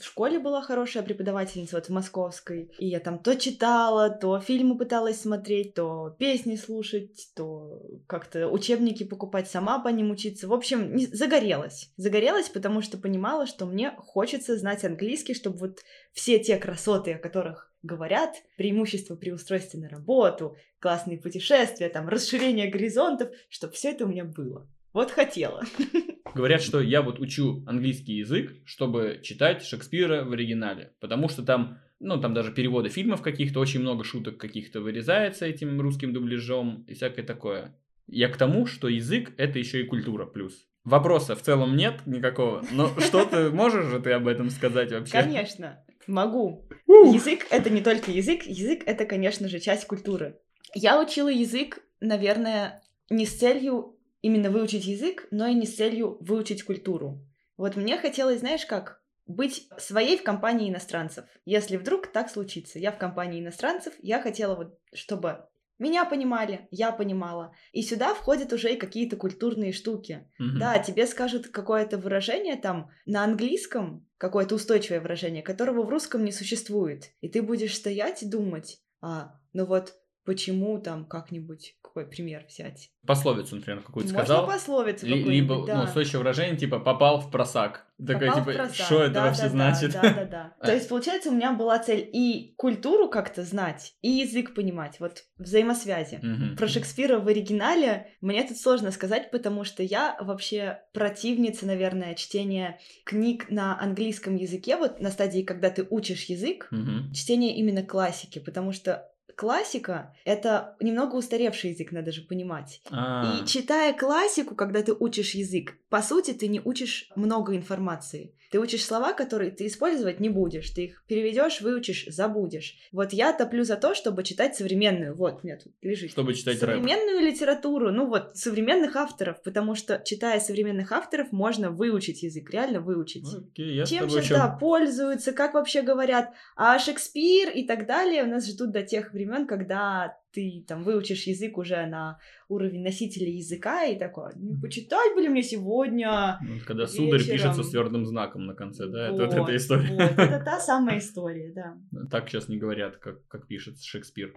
в школе была хорошая преподавательница, вот в московской, и я там то читала, то фильмы пыталась смотреть, то песни слушать, то как-то учебники покупать, сама по ним учиться. В общем, не- загорелась. Загорелась, потому что понимала, что мне хочется знать английский, чтобы вот все те красоты, о которых говорят, преимущества при устройстве на работу, классные путешествия, там, расширение горизонтов, чтобы все это у меня было. Вот хотела. Говорят, что я вот учу английский язык, чтобы читать Шекспира в оригинале. Потому что там, ну, там даже переводы фильмов каких-то, очень много шуток каких-то вырезается этим русским дубляжом и всякое такое. Я к тому, что язык это еще и культура плюс. Вопроса в целом нет никакого, но что ты можешь же ты об этом сказать вообще? Конечно, могу. Ух. Язык — это не только язык, язык — это, конечно же, часть культуры. Я учила язык, наверное, не с целью именно выучить язык, но и не с целью выучить культуру. Вот мне хотелось, знаешь как, быть своей в компании иностранцев. Если вдруг так случится, я в компании иностранцев, я хотела вот, чтобы меня понимали, я понимала. И сюда входят уже и какие-то культурные штуки. Мгм. Да, тебе скажут какое-то выражение там на английском, какое-то устойчивое выражение, которого в русском не существует. И ты будешь стоять и думать, а, ну вот почему там как-нибудь, какой пример взять? Пословицу, например, какую-то Можно сказал. пословицу Ли- либо, да. ну, устойчивое выражение, типа, попал в просак. В типа, что это Да, вообще да, значит? Да, да, да. То есть, получается, у меня была цель и культуру как-то знать, и язык понимать, вот взаимосвязи. Про Шекспира в оригинале мне тут сложно сказать, потому что я вообще противница, наверное, чтения книг на английском языке, вот на стадии, когда ты учишь язык, чтение именно классики, потому что классика — это немного устаревший язык, надо же понимать. А, И читая классику, когда ты учишь язык, по сути, ты не учишь много информации. Ты учишь слова, которые ты использовать не будешь. Ты их переведешь, выучишь, забудешь. Вот я топлю за то, чтобы читать современную. Вот, тут лежит. Чтобы читать рэп. современную литературу, ну вот, современных авторов, потому что, читая современных авторов, можно выучить язык, реально выучить. Окей, я Чем сейчас, ещё- да, пользуются, как вообще говорят, а Шекспир и так далее у нас ждут до тех времен, когда ты там выучишь язык уже на уровень носителя языка и такой, ну, почитать были мне сегодня. Ну, Когда сударь вечером. пишется с твердым знаком на конце, да? Это вот Вот, эта история. вот, это та самая история, да. Так сейчас не говорят, как, как пишет Шекспир.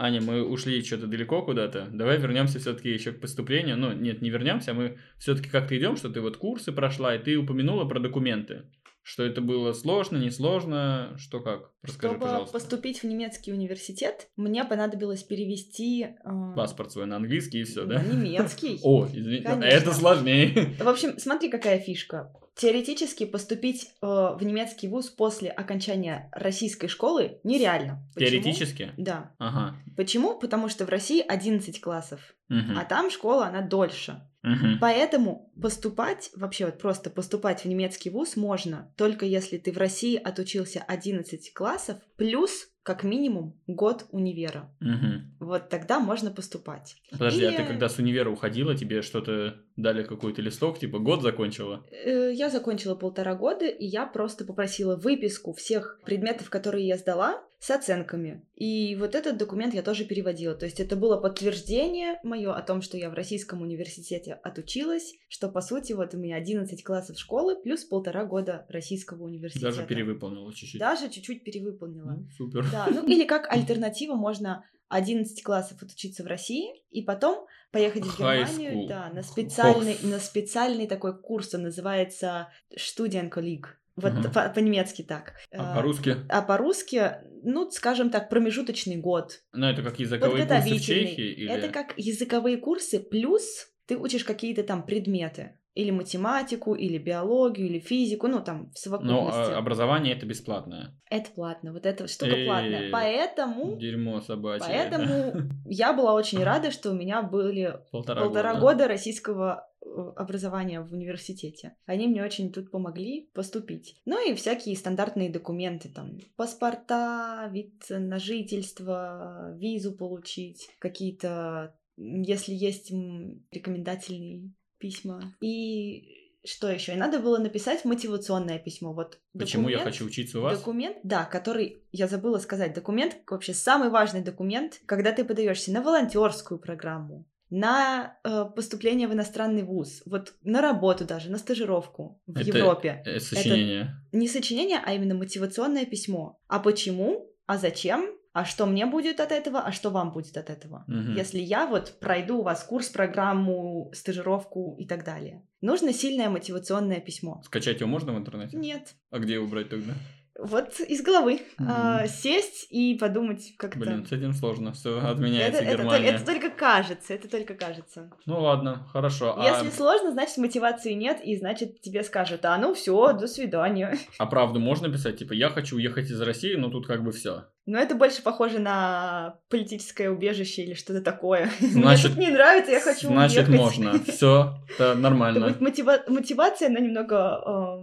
Аня, мы ушли что-то далеко куда-то. Давай вернемся все-таки еще к поступлению. Ну, нет, не вернемся, мы все-таки как-то идем, что ты вот курсы прошла, и ты упомянула про документы. Что это было сложно, несложно, что как? Расскажи, Чтобы пожалуйста. поступить в немецкий университет, мне понадобилось перевести... э, Паспорт свой на английский и все, да? Немецкий. О, извини, Конечно. это сложнее. В общем, смотри, какая фишка. Теоретически поступить э, в немецкий вуз после окончания российской школы нереально. Почему? Теоретически? Да. Ага. Почему? Потому что в России 11 классов, Мгм. а там школа, она дольше. Мгм. Поэтому поступать, вообще вот просто поступать в немецкий вуз можно только если ты в России отучился 11 классов плюс как минимум год универа. Угу. Вот тогда можно поступать. Подожди, а Или- ты когда с универа уходила, тебе что-то дали какой-то листок, типа год закончила? Э, Я закончила полтора года, и я просто попросила выписку всех предметов, которые я сдала, с оценками. И вот этот документ я тоже переводила. То есть это было подтверждение мое о том, что я в российском университете отучилась, что, по сути, вот у меня 11 классов школы плюс полтора года российского университета. Даже перевыполнила чуть-чуть. Даже чуть-чуть перевыполнила. Ну, супер. Да, ну или как альтернатива можно 11 классов отучиться в России и потом поехать в Германию, да, на специальный, на специальный такой курс, он называется Studienkolleg. Вот Мгм. по- по-немецки так. А Э, по-русски? А по-русски, ну, скажем так, промежуточный год. Ну, это как языковые курсы в. Чехии? Или... Это как языковые курсы, плюс ты учишь какие-то там предметы. Или математику, или биологию, или физику, ну, там, в Но совокупности. а, образование это бесплатное. Это платно, вот эта штука Э, платная. Поэтому Дерьмо собачье. Поэтому я была очень рада, что у меня были Полтора, полтора года. года российского э, образования в университете. Они мне очень тут помогли поступить. Ну и всякие стандартные документы, там, паспорта, вид на жительство, визу получить, какие-то, если есть м, рекомендательные письма. И что еще? И надо было написать мотивационное письмо. Вот Почему я хочу учиться у вас? Документ, да, который, я забыла сказать, документ, вообще самый важный документ, когда ты подаешься на волонтерскую программу, на э, поступление в иностранный вуз, вот на работу даже, на стажировку в Это- Европе. Э, Сочинение. Не сочинение, а именно мотивационное письмо. А почему? А зачем? А что мне будет от этого? А что вам будет от этого? Мгм. Если я вот пройду у вас курс, программу, стажировку и так далее. Нужно сильное мотивационное письмо. Скачать его можно в интернете? Нет. А где его брать тогда? Вот из головы. Мгм. А, сесть и подумать как-то. Блин, с этим сложно. Все, это, отменяется это, Германия. это только кажется, это только кажется. Ну ладно, хорошо. А- Если сложно, значит мотивации нет, и значит тебе скажут, а ну все, до свидания. А правду можно писать? Типа, я хочу уехать из России, но тут как бы все. Но это больше похоже на политическое убежище или что-то такое. Значит- Мне тут не нравится, я хочу Значит, уехать. можно. Все, это Это нормально. будет мотива- мотивация, но немного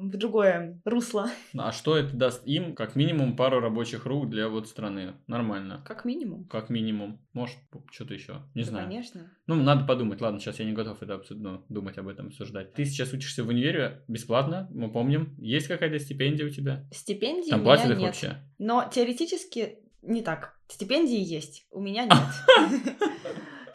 э, в другое русло. А что это даст им? Как минимум пару рабочих рук для вот страны. Нормально. Как минимум. Как минимум. Может, что-то еще. Не Ну, знаю. Конечно. Ну, надо подумать. Ладно, сейчас я не готов это обсуд- ну, думать об этом, обсуждать. Ты сейчас учишься в универе бесплатно, мы помним. Есть какая-то стипендия у тебя? Стипендии Там платят их нет. вообще? Но теоретически не так. Стипендии есть, у меня нет.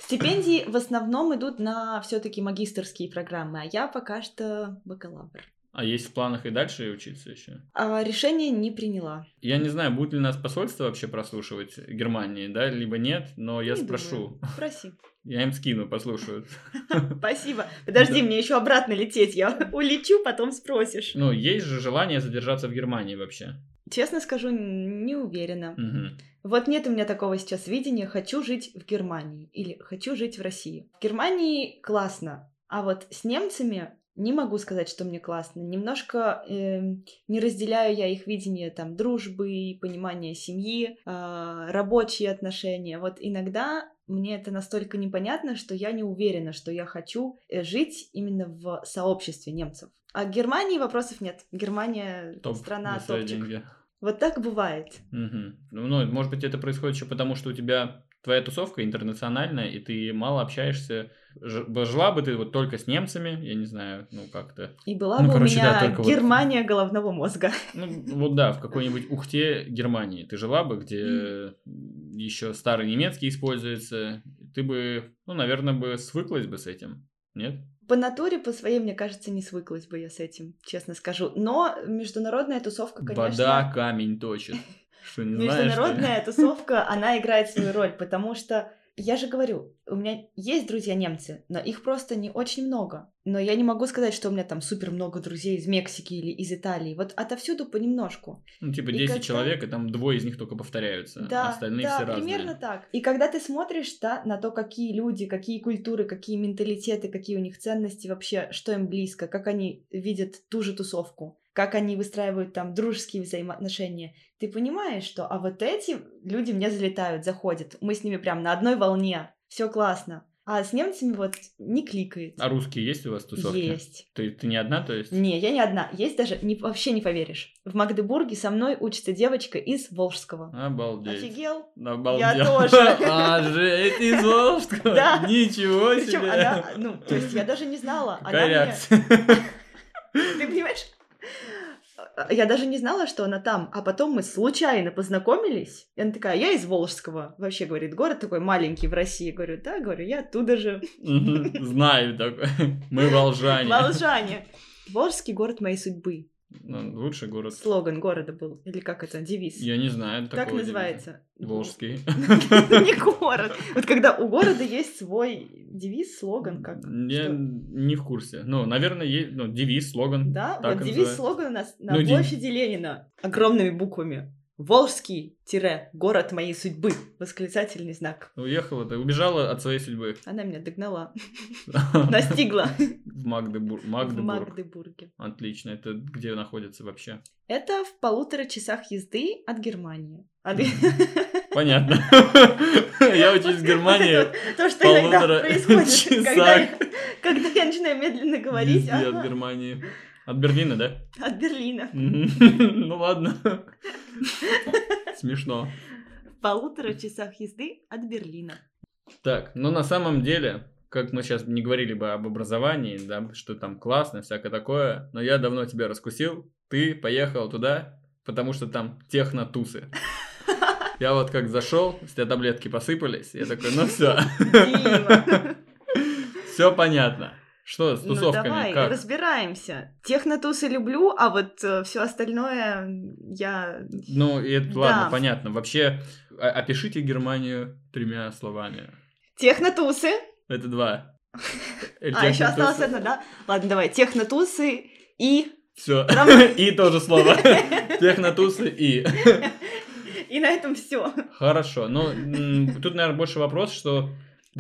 Стипендии в основном идут на все-таки магистрские программы, а я пока что бакалавр. А есть в планах и дальше учиться еще? А решение не приняла. Я не знаю, будет ли нас посольство вообще прослушивать Германии, да, либо нет, но я Не спрошу. думаю. Спроси. Я им скину, послушают. Спасибо. Подожди, мне еще обратно лететь. Я улечу, потом спросишь. Ну, есть же желание задержаться в Германии вообще. Честно скажу, не уверена. Вот нет у меня такого сейчас видения «хочу жить в Германии» или «хочу жить в России». В Германии классно, а вот с немцами не могу сказать, что мне классно. Немножко эм, не разделяю я их видение там дружбы, понимания семьи, а, рабочие отношения. Вот иногда мне это настолько непонятно, что я не уверена, что я хочу э, жить именно в сообществе немцев. А Германии вопросов нет. Германия Топ страна топчик. деньги. Вот так бывает. Ну, ну, может быть, это происходит еще потому, что у тебя твоя тусовка интернациональная, и ты мало общаешься. Жила бы ты вот только с немцами, я не знаю, ну как-то. И была Ну, бы короче, у да, меня вот- Германия головного мозга. Ну, вот да, в какой-нибудь Ухте Германии ты жила бы, где еще старый немецкий используется. Ты бы, ну, наверное, бы свыклась бы с этим. Нет? По натуре, по своей, мне кажется, не свыклась бы я с этим, честно скажу. Но международная тусовка, конечно... Вода камень точит. Что, не знаешь, что ли? Международная тусовка, она играет свою роль, потому что я же говорю, у меня есть друзья немцы, но их просто не очень много. Но я не могу сказать, что у меня там супер много друзей из Мексики или из Италии. Вот отовсюду понемножку. Ну, типа И 10 когда- человек, и там двое из них только повторяются, а Да, остальные да, все разные. примерно так. И когда ты смотришь да, на то, какие люди, какие культуры, какие менталитеты, какие у них ценности вообще, что им близко, как они видят ту же тусовку, как они выстраивают там дружеские взаимоотношения, ты понимаешь, что а вот эти люди мне залетают, заходят, мы с ними прям на одной волне, все классно. А с немцами вот не кликает. А русские есть у вас тусовки? Есть. Ты, ты не одна, то есть? Не, я не одна. Есть даже, не, вообще не поверишь. В Магдебурге со мной учится девочка из Волжского. Обалдеть. Офигел? Обалдеть. Я тоже. А, жесть, из Волжского? Да. Ничего Причем себе. она, ну, то есть я даже не знала. Какая реакция? Ты понимаешь? Я даже не знала, что она там, а потом мы случайно познакомились. И она такая, я из Волжского. Вообще, говорит, город такой маленький в России. Говорю, да, говорю, я оттуда же. Знаю такой. Мы волжане. Волжане. Волжский город моей судьбы. Лучший город. Слоган города был. Или как это, девиз. Я не знаю. Как называется? девиза. Волжский. Не город. Вот когда у города есть свой девиз, слоган, как? Я не в курсе. Ну, наверное, есть ну, девиз, слоган. Да, вот девиз, слоган у нас на Ну, ди- площади Ленина. Огромными буквами. Волжский-город моей судьбы. Восклицательный знак. Уехала, ты убежала от своей судьбы. Она меня догнала. Настигла. В Магдебург. Магдебурге. Отлично. Это где находится вообще? Это в полутора часах езды от Германии. Понятно. Я учусь в Германии. То, что иногда происходит, когда я- начинаю медленно говорить от Германии. От Берлина, да? от Берлина. Ну ладно. Смешно. В полутора часах езды от Берлина. Так, но на самом деле, как мы сейчас не говорили бы об образовании, да, что там классно, всякое такое, но я давно тебя раскусил, ты поехал туда, потому что там техно-тусы. Я вот как зашел, с тебя таблетки посыпались, я такой, ну все, все понятно. Что с Ну тусовками, давай, как? разбираемся. Технотусы люблю, а вот все остальное я... Ну, и это Да. ладно, понятно. Вообще, опишите Германию тремя словами. Технотусы. Это два. А, еще осталось одно, да? Ладно, давай. Технотусы и... Все. И тоже слово. Технотусы и. И на этом все. Хорошо. М, тут, наверное, больше вопрос, что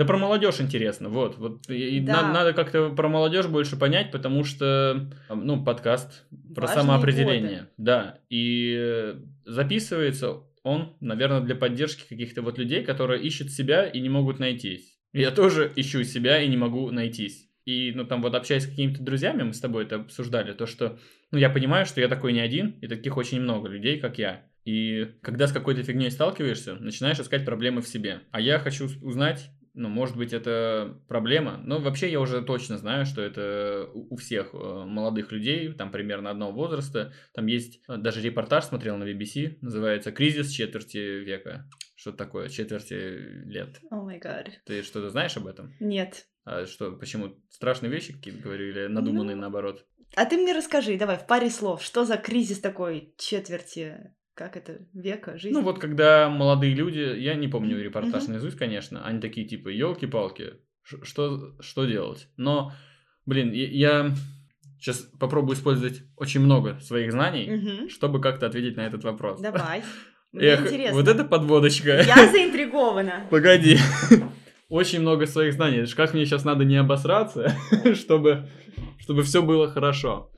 да про молодежь интересно, вот, вот и Да. на- надо как-то про молодежь больше понять, потому что, ну, подкаст про Важные самоопределение, да, и э, записывается он, наверное, для поддержки каких-то вот людей, которые ищут себя и не могут найтись. Я тоже ищу себя и не могу найтись. И, ну, там вот общаясь с какими-то друзьями, мы с тобой это обсуждали, то, что, ну, я понимаю, что я такой не один, и таких очень много людей, как я. И когда с какой-то фигней сталкиваешься, начинаешь искать проблемы в себе. А я хочу узнать, ну, может быть, это проблема. Но вообще я уже точно знаю, что это у всех э, молодых людей, там примерно одного возраста. Там есть э, даже репортаж, смотрел на BBC, называется «Кризис четверти века». Что такое? Четверти лет. О май гад. Ты что-то знаешь об этом? Нет. А что, почему? Страшные вещи какие-то говорю или надуманные Ну, наоборот? А ты мне расскажи, давай, в паре слов, что за кризис такой четверти, как это, века, жизни? Ну вот когда молодые люди, я не помню репортаж Мгм. наизусть, конечно, они такие типа, елки-палки, что, что делать? Но, блин, я, сейчас попробую использовать очень много своих знаний, Мгм. чтобы как-то ответить на этот вопрос. Давай. Мне Эх, интересно. вот это подводочка. Я заинтригована. Погоди. Очень много своих знаний. Как мне сейчас надо не обосраться, чтобы, чтобы все было хорошо.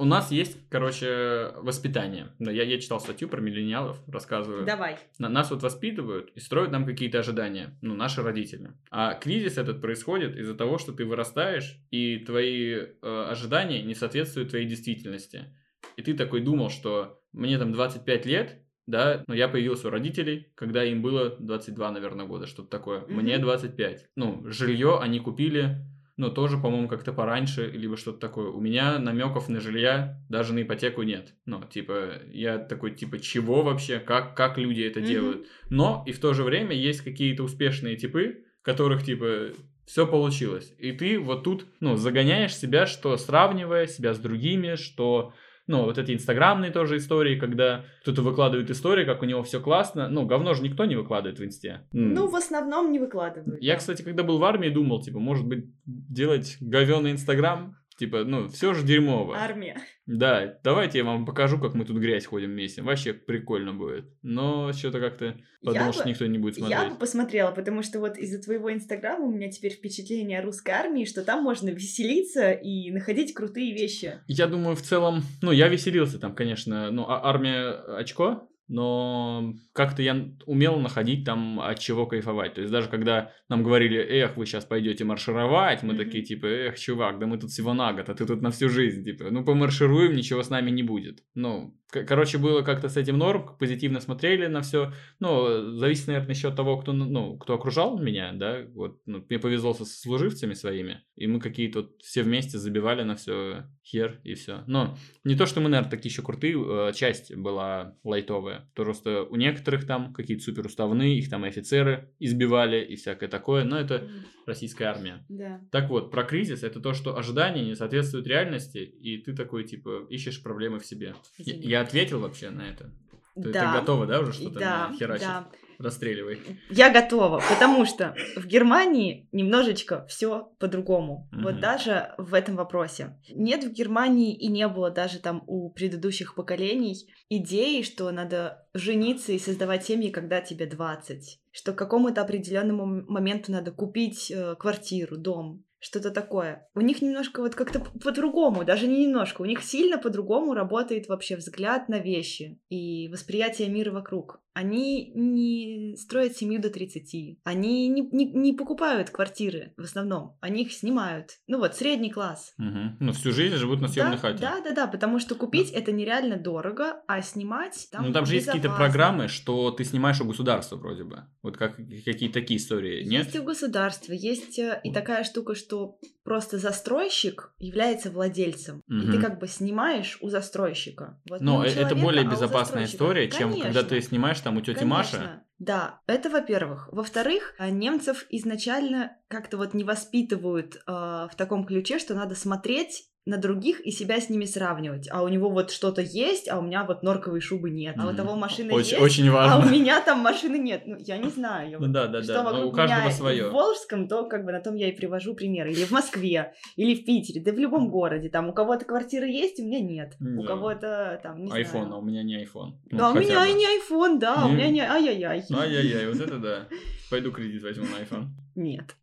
У нас есть, короче, воспитание. Да, я, я читал статью про миллениалов, рассказываю. Давай. На- Нас вот воспитывают и строят нам какие-то ожидания, ну, наши родители. А кризис этот происходит из-за того, что ты вырастаешь, и твои э, ожидания не соответствуют твоей действительности. И ты такой думал, что мне там 25 лет, да, но я появился у родителей, когда им было 22, наверное, года, что-то такое. Мне Мгм. 25. Ну, жилье они купили, но тоже, по-моему, как-то пораньше, либо что-то такое. У меня намеков на жилья даже на ипотеку нет. Ну, типа, я такой, типа, чего вообще? Как, как люди это Мгм. делают? Но и в то же время есть какие-то успешные типы, которых, типа, все получилось. И ты вот тут, ну, загоняешь себя, что сравнивая себя с другими, что, ну, вот эти инстаграмные тоже истории, когда кто-то выкладывает истории, как у него все классно. Ну, говно же никто не выкладывает в инсте. Ну, в основном не выкладывают. Я, да. кстати, когда был в армии, думал, типа, может быть, делать говёный инстаграм, типа, ну, все же дерьмово. Армия. Да, давайте я вам покажу, как мы тут грязь ходим вместе. Вообще прикольно будет. Но что-то как-то подумал, Я что бы- никто не будет Я смотреть. бы посмотрела, потому что вот из-за твоего инстаграма у меня теперь впечатление о русской армии, что там можно веселиться и находить крутые вещи. Я думаю, в целом, ну, я веселился там, конечно, ну, а- армия очко, но как-то я умел находить там от чего кайфовать. То есть даже когда нам говорили, эх, вы сейчас пойдете маршировать, мы mm-hmm. такие типа, эх, чувак, да мы тут всего на год, а ты тут на всю жизнь, типа, ну помаршируем, ничего с нами не будет. Ну, короче, было как-то с этим норм, позитивно смотрели на все. Ну, зависит, наверное, еще от того, кто, ну, кто окружал меня, да, вот, ну, мне повезло со служивцами своими, и мы какие-то вот все вместе забивали на все хер и все. Но не то, что мы, наверное, такие еще крутые, э, часть была лайтовая, то просто у некоторых там какие-то супер уставные, их там и офицеры избивали и всякое такое, но это российская армия. Да. Так вот, про кризис это то, что ожидания не соответствуют реальности, и ты такой, типа, ищешь проблемы в себе. Извини. Я ответил вообще на это? Ты, да. ты готова, да, уже что-то да, херачить? Да. Расстреливай. Я готова, потому что в Германии немножечко все по-другому. Угу. Вот даже в этом вопросе. Нет в Германии и не было даже там у предыдущих поколений идеи, что надо жениться и создавать семьи, когда тебе 20. Что к какому-то определенному моменту надо купить э, квартиру, дом что-то такое. У них немножко вот как-то по-другому, даже не немножко, у них сильно по-другому работает вообще взгляд на вещи и восприятие мира вокруг. Они не строят семью до 30, они не, не, не покупают квартиры в основном, они их снимают. Ну вот, средний класс. Угу. Ну, всю жизнь живут на съемной да, хате. Да, да, да, потому что купить да. это нереально дорого, а снимать там Ну, там же есть какие-то программы, что ты снимаешь у государства вроде бы. Вот как какие-то такие истории, нет? Есть у государства, есть э, и такая штука, что просто застройщик является владельцем, угу. и ты как бы снимаешь у застройщика. Вот, Но э, это более а безопасная история, чем Конечно. когда ты снимаешь там у тети Маши. Да, это во-первых. Во-вторых, а, немцев изначально как-то вот не воспитывают э, в таком ключе, что надо смотреть на других и себя с ними сравнивать. А у него вот что-то есть, а у меня вот норковой шубы нет. А у того машины очень, есть, очень важно. а у меня там машины нет. Ну, я не знаю. Ну да, да, что да. Вокруг ну, у каждого меня свое. В Волжском, то как бы на том я и привожу примеры. Или в Москве, или в Питере, да в любом городе. Там у кого-то квартиры есть, у меня нет. Да. У кого-то там, не iPhone, знаю. а у меня не iPhone. Ну, да, у меня бы. и не iPhone, да, не... у меня не... Ай-яй-яй. Ай-яй-яй, вот это да. Пойду кредит возьму на iPhone. Нет.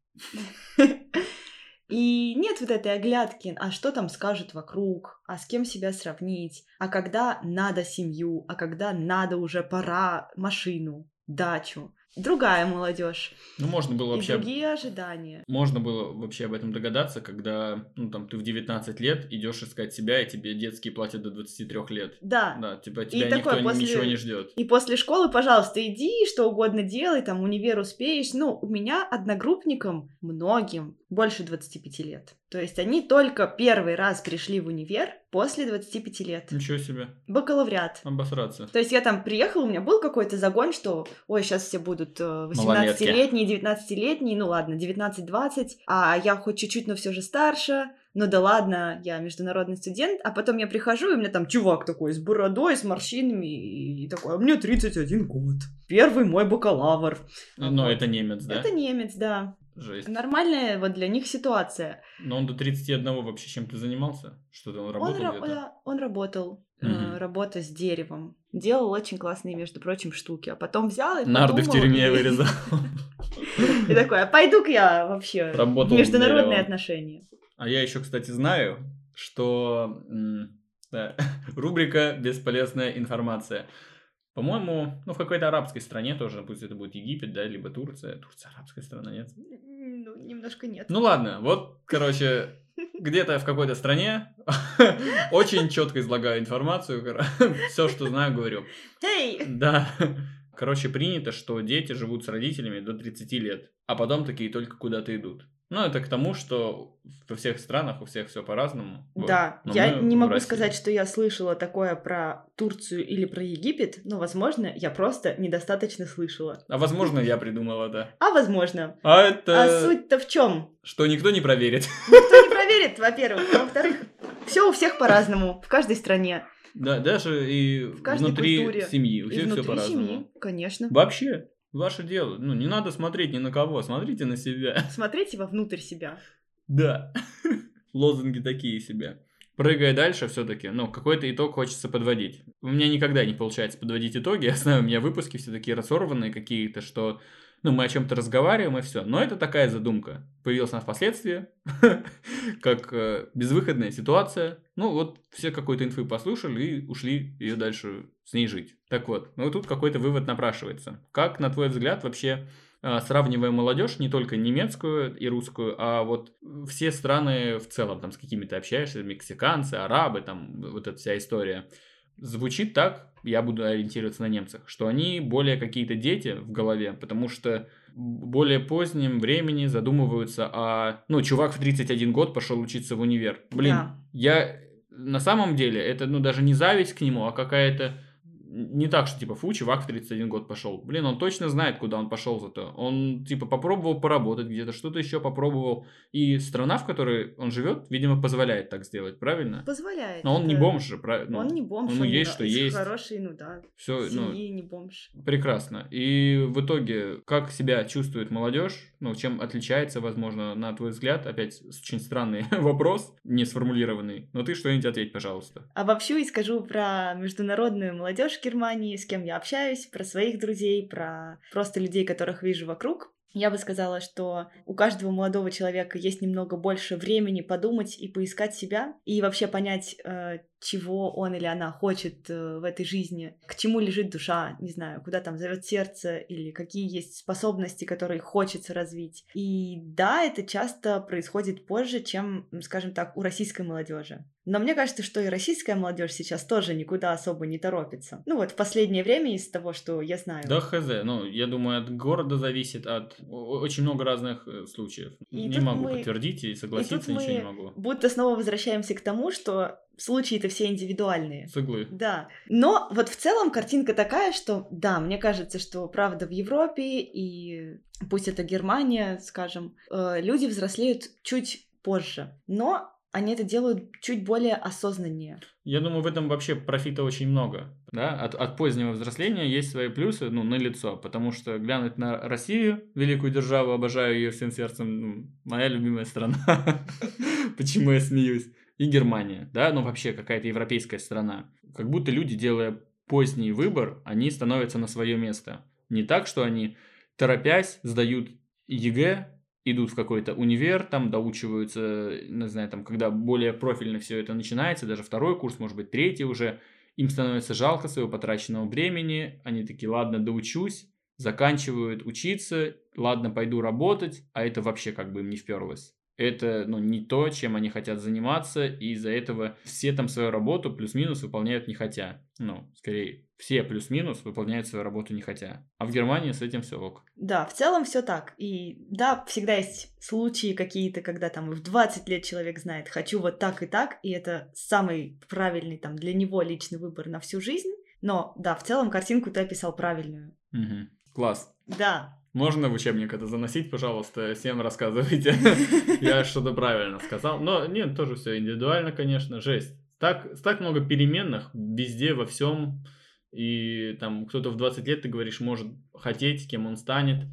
И нет вот этой оглядки, а что там скажут вокруг, а с кем себя сравнить, а когда надо семью, а когда надо уже пора машину, дачу другая молодежь. Ну, можно было вообще... И другие ожидания. Можно было вообще об этом догадаться, когда, ну, там, ты в 19 лет идешь искать себя, и тебе детские платят до 23 лет. Да. Да, типа, тебя и никто после... ничего не ждет. И после школы, пожалуйста, иди, что угодно делай, там, универ успеешь. Ну, у меня одногруппникам, многим, больше 25 лет. То есть они только первый раз пришли в универ после 25 лет. Ничего себе. Бакалавриат. Обосраться. То есть я там приехала, у меня был какой-то загон, что, ой, сейчас все будут 18-летние, э, 19-летние, ну ладно, 19-20, а я хоть чуть-чуть, но все же старше, ну да ладно, я международный студент, а потом я прихожу, и у меня там чувак такой с бородой, с морщинами, и такой, а мне 31 год. Первый мой бакалавр. Но вот. это немец, да? Это немец, да. Жесть. Нормальная вот для них ситуация. Но он до 31 вообще чем-то занимался? Что-то он работал он, где-то? Он работал. Угу. Э, работа с деревом. Делал очень классные, между прочим, штуки. А потом взял и Нарды в тюрьме вырезал. И такой, а пойду-ка я вообще международные отношения. А я еще, кстати, знаю, что рубрика «Бесполезная информация». По-моему, ну, в какой-то арабской стране тоже, пусть это будет Египет, да, либо Турция. Турция арабская страна, нет? Ну, немножко нет. Ну ладно, вот, короче, где-то в какой-то стране очень четко излагаю информацию, все, что знаю, говорю. Эй! Да. Короче, принято, что дети живут с родителями до 30 лет, а потом такие только куда-то идут. Ну, это к тому, что во всех странах у всех все по-разному. Да, вот. я не могу сказать, что я слышала такое про Турцию или про Египет, но, возможно, я просто недостаточно слышала. А возможно, я придумала, да. А возможно. А это... А суть-то в чем? Что никто не проверит. Никто не проверит, во-первых. А во-вторых, все у всех по-разному, в каждой стране. Да, даже и внутри культуре. семьи. У всех все по-разному. Семьи, конечно. Вообще. Ваше дело. Ну, не надо смотреть ни на кого, смотрите на себя. Смотрите вовнутрь себя. Да. Лозунги такие себе. Прыгая дальше все-таки, ну, какой-то итог хочется подводить. У меня никогда не получается подводить итоги. Я знаю, у меня выпуски все такие разорванные какие-то, что ну, мы о чем-то разговариваем и все. Но это такая задумка. Появилась она впоследствии, как э, безвыходная ситуация. Ну, вот все какой-то инфы послушали и ушли ее дальше с ней жить. Так вот, ну тут какой-то вывод напрашивается. Как, на твой взгляд, вообще э, сравнивая молодежь, не только немецкую и русскую, а вот все страны в целом, там с какими то общаешься, мексиканцы, арабы, там вот эта вся история, звучит так, я буду ориентироваться на немцах, что они более какие-то дети в голове, потому что более позднем времени задумываются о... Ну, чувак в 31 год пошел учиться в универ. Блин, да. я... На самом деле, это, ну, даже не зависть к нему, а какая-то не так, что типа, фу, чувак в 31 год пошел. Блин, он точно знает, куда он пошел зато. Он типа попробовал поработать где-то, что-то еще попробовал. И страна, в которой он живет, видимо, позволяет так сделать, правильно? Позволяет. Но он это... не бомж же, правильно? Он не бомж. Он, он есть, что есть. Хороший, ну да. Все, ну, не бомж. Прекрасно. И в итоге, как себя чувствует молодежь? Ну, чем отличается, возможно, на твой взгляд? Опять очень странный вопрос, не сформулированный. Но ты что-нибудь ответь, пожалуйста. Обобщу и скажу про международную молодежь Германии, с кем я общаюсь, про своих друзей, про просто людей, которых вижу вокруг. Я бы сказала, что у каждого молодого человека есть немного больше времени подумать и поискать себя, и вообще понять, э, чего он или она хочет э, в этой жизни, к чему лежит душа, не знаю, куда там зовет сердце, или какие есть способности, которые хочется развить. И да, это часто происходит позже, чем, скажем так, у российской молодежи. Но мне кажется, что и российская молодежь сейчас тоже никуда особо не торопится. Ну вот в последнее время из того, что я знаю. Да, хз. Ну, я думаю, от города зависит, от очень много разных э, случаев. И не могу мы... подтвердить и согласиться, и ничего не могу. Будто снова возвращаемся к тому, что случаи-то все индивидуальные. С Да. Но вот в целом картинка такая, что да, мне кажется, что правда в Европе и пусть это Германия, скажем, э, люди взрослеют чуть позже. Но они это делают чуть более осознаннее. Я думаю, в этом вообще профита очень много. Да? От, от позднего взросления есть свои плюсы, ну, на лицо, потому что глянуть на Россию, великую державу, обожаю ее всем сердцем, ну, моя любимая страна. Почему я смеюсь? И Германия, да, ну вообще какая-то европейская страна. Как будто люди, делая поздний выбор, они становятся на свое место. Не так, что они, торопясь, сдают ЕГЭ, идут в какой-то универ, там доучиваются, не знаю, там, когда более профильно все это начинается, даже второй курс, может быть, третий уже, им становится жалко своего потраченного времени, они такие, ладно, доучусь, заканчивают учиться, ладно, пойду работать, а это вообще как бы им не вперлось это ну, не то, чем они хотят заниматься, и из-за этого все там свою работу плюс-минус выполняют не хотя. Ну, скорее, все плюс-минус выполняют свою работу не хотя. А в Германии с этим все ок. Да, в целом все так. И да, всегда есть случаи какие-то, когда там в 20 лет человек знает, хочу вот так и так, и это самый правильный там для него личный выбор на всю жизнь. Но да, в целом картинку ты описал правильную. Угу. Класс. Да, можно в учебник это заносить, пожалуйста, всем рассказывайте. Я что-то правильно сказал. Но нет, тоже все индивидуально, конечно, жесть. Так, так много переменных везде, во всем. И там кто-то в 20 лет, ты говоришь, может хотеть, кем он станет.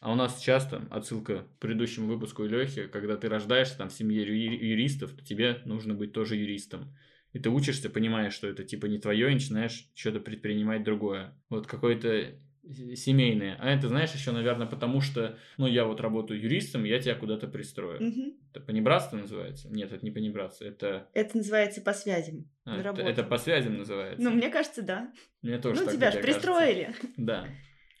А у нас часто, отсылка к предыдущему выпуску Лехи, когда ты рождаешься там в семье юристов, то тебе нужно быть тоже юристом. И ты учишься, понимаешь, что это типа не твое, и начинаешь что-то предпринимать другое. Вот какой-то семейные. А это, знаешь, еще, наверное, потому что, ну, я вот работаю юристом, я тебя куда-то пристрою. Угу. Это понебратство называется? Нет, это не понебратство, это... Это называется по связям. А, это, это по связям называется. Ну, мне кажется, да. Мне тоже Ну, тебя же пристроили. Кажется. Да.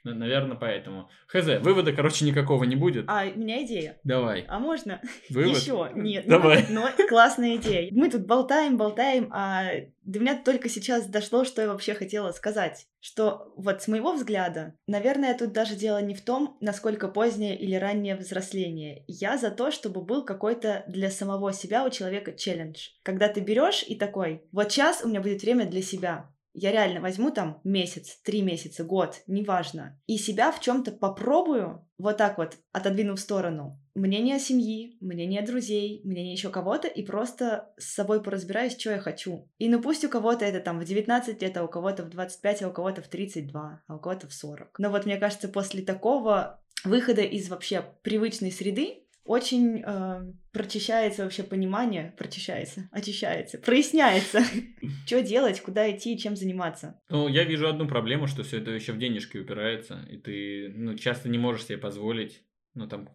Наверное, поэтому. Хз, вывода, короче, никакого не будет. А, у меня идея. Давай. А можно? Вывод? Еще. Нет. Давай. Но, но классная идея. Мы тут болтаем, болтаем, а до меня только сейчас дошло, что я вообще хотела сказать. Что вот с моего взгляда, наверное, тут даже дело не в том, насколько позднее или раннее взросление. Я за то, чтобы был какой-то для самого себя у человека челлендж. Когда ты берешь и такой, вот сейчас у меня будет время для себя я реально возьму там месяц, три месяца, год, неважно, и себя в чем-то попробую, вот так вот, отодвинув в сторону, мнение семьи, мнение друзей, мнение еще кого-то, и просто с собой поразбираюсь, что я хочу. И ну пусть у кого-то это там в 19 лет, а у кого-то в 25, а у кого-то в 32, а у кого-то в 40. Но вот мне кажется, после такого выхода из вообще привычной среды, очень э, прочищается вообще понимание, прочищается, очищается, проясняется, что делать, куда идти, чем заниматься. Ну, я вижу одну проблему, что все это еще в денежки упирается, и ты ну, часто не можешь себе позволить, ну, там,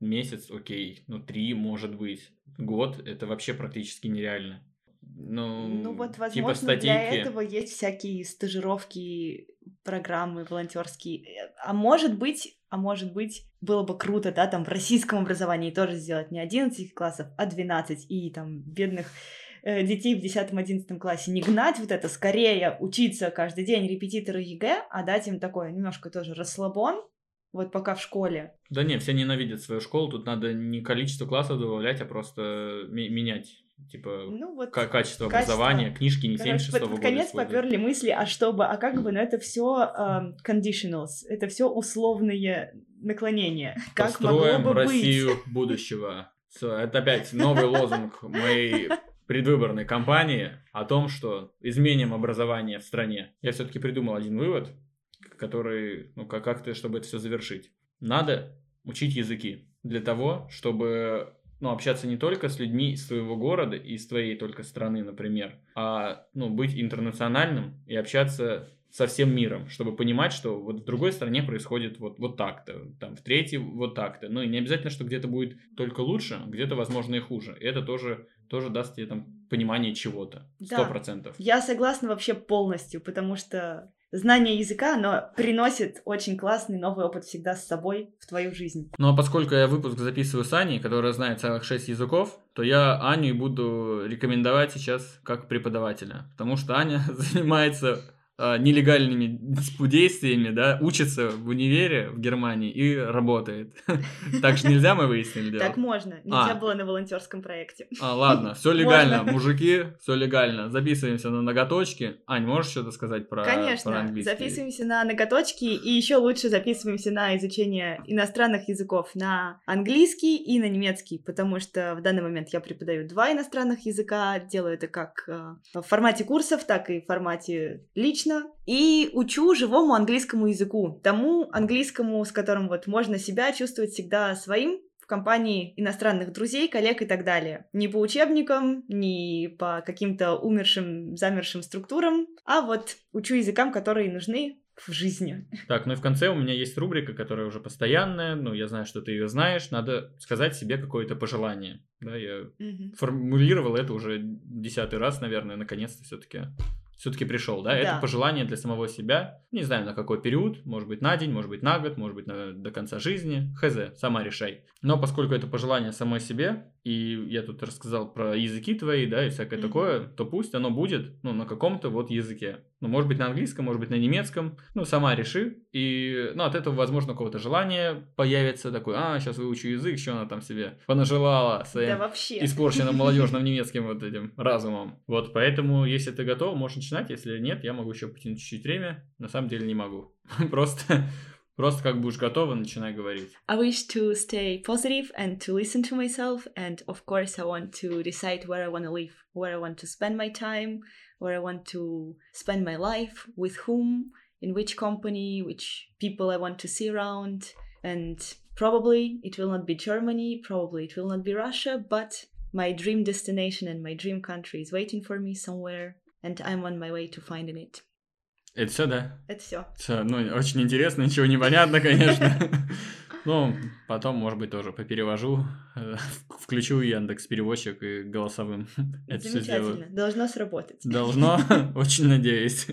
месяц, окей, ну, три, может быть, год, это вообще практически нереально. Ну, ну вот, типа возможно, статейки. для этого есть всякие стажировки, программы волонтерские. А может быть, а может быть, было бы круто, да, там в российском образовании тоже сделать не 11 классов, а 12, и там бедных э, детей в 10-11 классе не гнать вот это, скорее учиться каждый день репетиторы ЕГЭ, а дать им такой немножко тоже расслабон, вот пока в школе. Да не, все ненавидят свою школу, тут надо не количество классов добавлять, а просто менять типа ну, вот к- качество образования, книжки не 76 Короче, под, года. конец использовать. поперли мысли, а чтобы, а как бы, ну это все conditionals, это все условные наклонения. Как могло Построим бы Россию быть? будущего. Это опять новый лозунг моей предвыборной кампании о том, что изменим образование в стране. Я все-таки придумал один вывод, который, ну, как- как-то, чтобы это все завершить. Надо учить языки для того, чтобы ну, общаться не только с людьми из своего города и из твоей только страны, например, а ну, быть интернациональным и общаться со всем миром, чтобы понимать, что вот в другой стране происходит вот, вот так-то, там в третьей вот так-то. Ну и не обязательно, что где-то будет только лучше, где-то, возможно, и хуже. И это тоже, тоже даст тебе там понимание чего-то. Сто Да. процентов. Я согласна вообще полностью, потому что знание языка, оно приносит очень классный новый опыт всегда с собой в твою жизнь. Ну а поскольку я выпуск записываю с Аней, которая знает целых шесть языков, то я Аню и буду рекомендовать сейчас как преподавателя. Потому что Аня занимается нелегальными действиями, да, учится в универе в Германии и работает. Так что нельзя, мы выяснили дело. Так можно. Нельзя А. было на волонтерском проекте. А, ладно, все легально, мужики, все легально. Записываемся на ноготочки. Ань, можешь что-то сказать про, Конечно, записываемся на ноготочки и еще лучше записываемся на изучение иностранных языков на английский и на немецкий, потому что в данный момент я преподаю два иностранных языка, делаю это как э, в формате курсов, так и в формате лично, и учу живому английскому языку, тому английскому, с которым вот можно себя чувствовать всегда своим, в компании иностранных друзей, коллег и так далее. Не по учебникам, не по каким-то умершим, замершим структурам, а вот учу языкам, которые нужны в жизни. Так, ну и в конце у меня есть рубрика, которая уже постоянная. Ну, я знаю, что ты ее знаешь. Надо сказать себе какое-то пожелание. Да, я формулировал это уже десятый раз, наверное, наконец-то все-таки все-таки пришел, да? Это Да. пожелание для самого себя. Не знаю, на какой период. Может быть, на день, может быть, на год, может быть, на- до конца жизни. Хз, сама решай. Но поскольку это пожелание самой себе, и я тут рассказал про языки твои, да, и всякое Мгм. такое, то пусть оно будет, ну, на каком-то вот языке. Ну, может быть, на английском, может быть, на немецком. Ну, сама реши. И, ну, от этого, возможно, у кого-то желание появится такое, а, сейчас выучу язык, что она там себе понажелала своим Да вообще. испорченным молодежным немецким вот этим разумом. Вот, поэтому, если ты готов, можешь начинать. Если нет, я могу еще потянуть чуть-чуть время. На самом деле не могу. Просто, просто как будешь готова, начинай говорить. I wish to stay positive and to listen to myself. And of course, I want to decide where I want to live, where I want to spend my time, where I want to spend my life, with whom, in which company, which people I want to see around. And probably it will not be Germany, probably it will not be Russia, but my dream destination and my dream country is waiting for me somewhere. And I'm on my way to finding it. Это все, да? Это все. Всё, ну, очень интересно, ничего не понятно, конечно. Ну, потом, может быть, тоже поперевожу, э, включу Яндекс переводчик и голосовым это все сделаю. Замечательно. Должно сработать. Должно, очень надеюсь.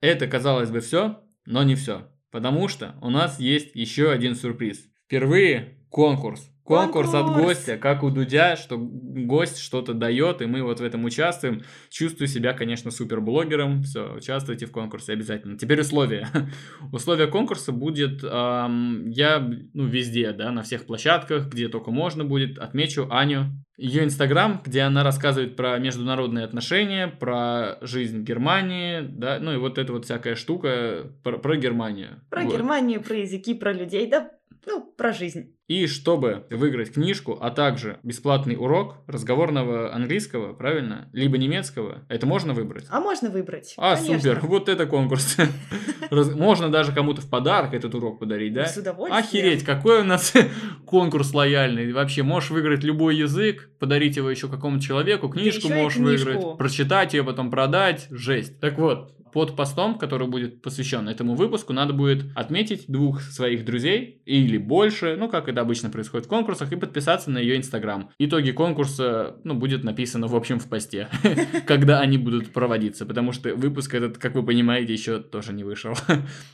Это, казалось бы, все, но не все. Потому что у нас есть еще один сюрприз. Впервые конкурс. Конкурс от гостя, как у Дудя, что гость что-то дает, и мы вот в этом участвуем. Чувствую себя, конечно, суперблогером. Все, участвуйте в конкурсе обязательно. Теперь условия. Условия конкурса будет, ам, я, ну, везде, да, на всех площадках, где только можно будет, отмечу Аню. Ее инстаграм, где она рассказывает про международные отношения, про жизнь Германии, да, ну и вот эта вот всякая штука про, про Германию. Про Вот. Германию, про языки, про людей, да, ну, про жизнь. И чтобы выиграть книжку, а также бесплатный урок разговорного английского, правильно? Либо немецкого, это можно выбрать? А можно выбрать. А, Конечно. супер, вот это конкурс. Можно даже кому-то в подарок этот урок подарить, да? С удовольствием. Охереть, какой у нас конкурс лояльный. Вообще, можешь выиграть любой язык, подарить его еще какому-то человеку, книжку можешь выиграть, прочитать ее, потом продать. Жесть. Так вот, под постом, который будет посвящен этому выпуску, надо будет отметить двух своих друзей или больше, ну, как это обычно происходит в конкурсах, и подписаться на ее инстаграм. Итоги конкурса, ну, будет написано, в общем, в посте, когда они будут проводиться, потому что выпуск этот, как вы понимаете, еще тоже не вышел.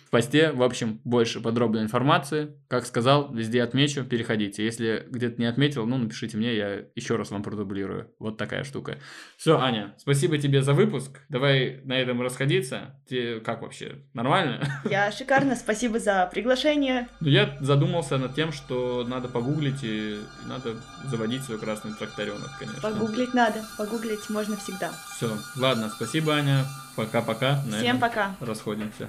В посте, в общем, больше подробной информации. Как сказал, везде отмечу, переходите. Если где-то не отметил, ну, напишите мне, я еще раз вам продублирую. Вот такая штука. Все, Аня, спасибо тебе за выпуск. Давай на этом расходиться. Тебе как вообще? Нормально? Я шикарно, спасибо за приглашение. Ну, я задумался над тем, что надо погуглить и надо заводить свой красный тракторенок, конечно. Погуглить надо, погуглить можно всегда. Все, ладно, спасибо, Аня. Пока-пока. Всем пока. Расходимся.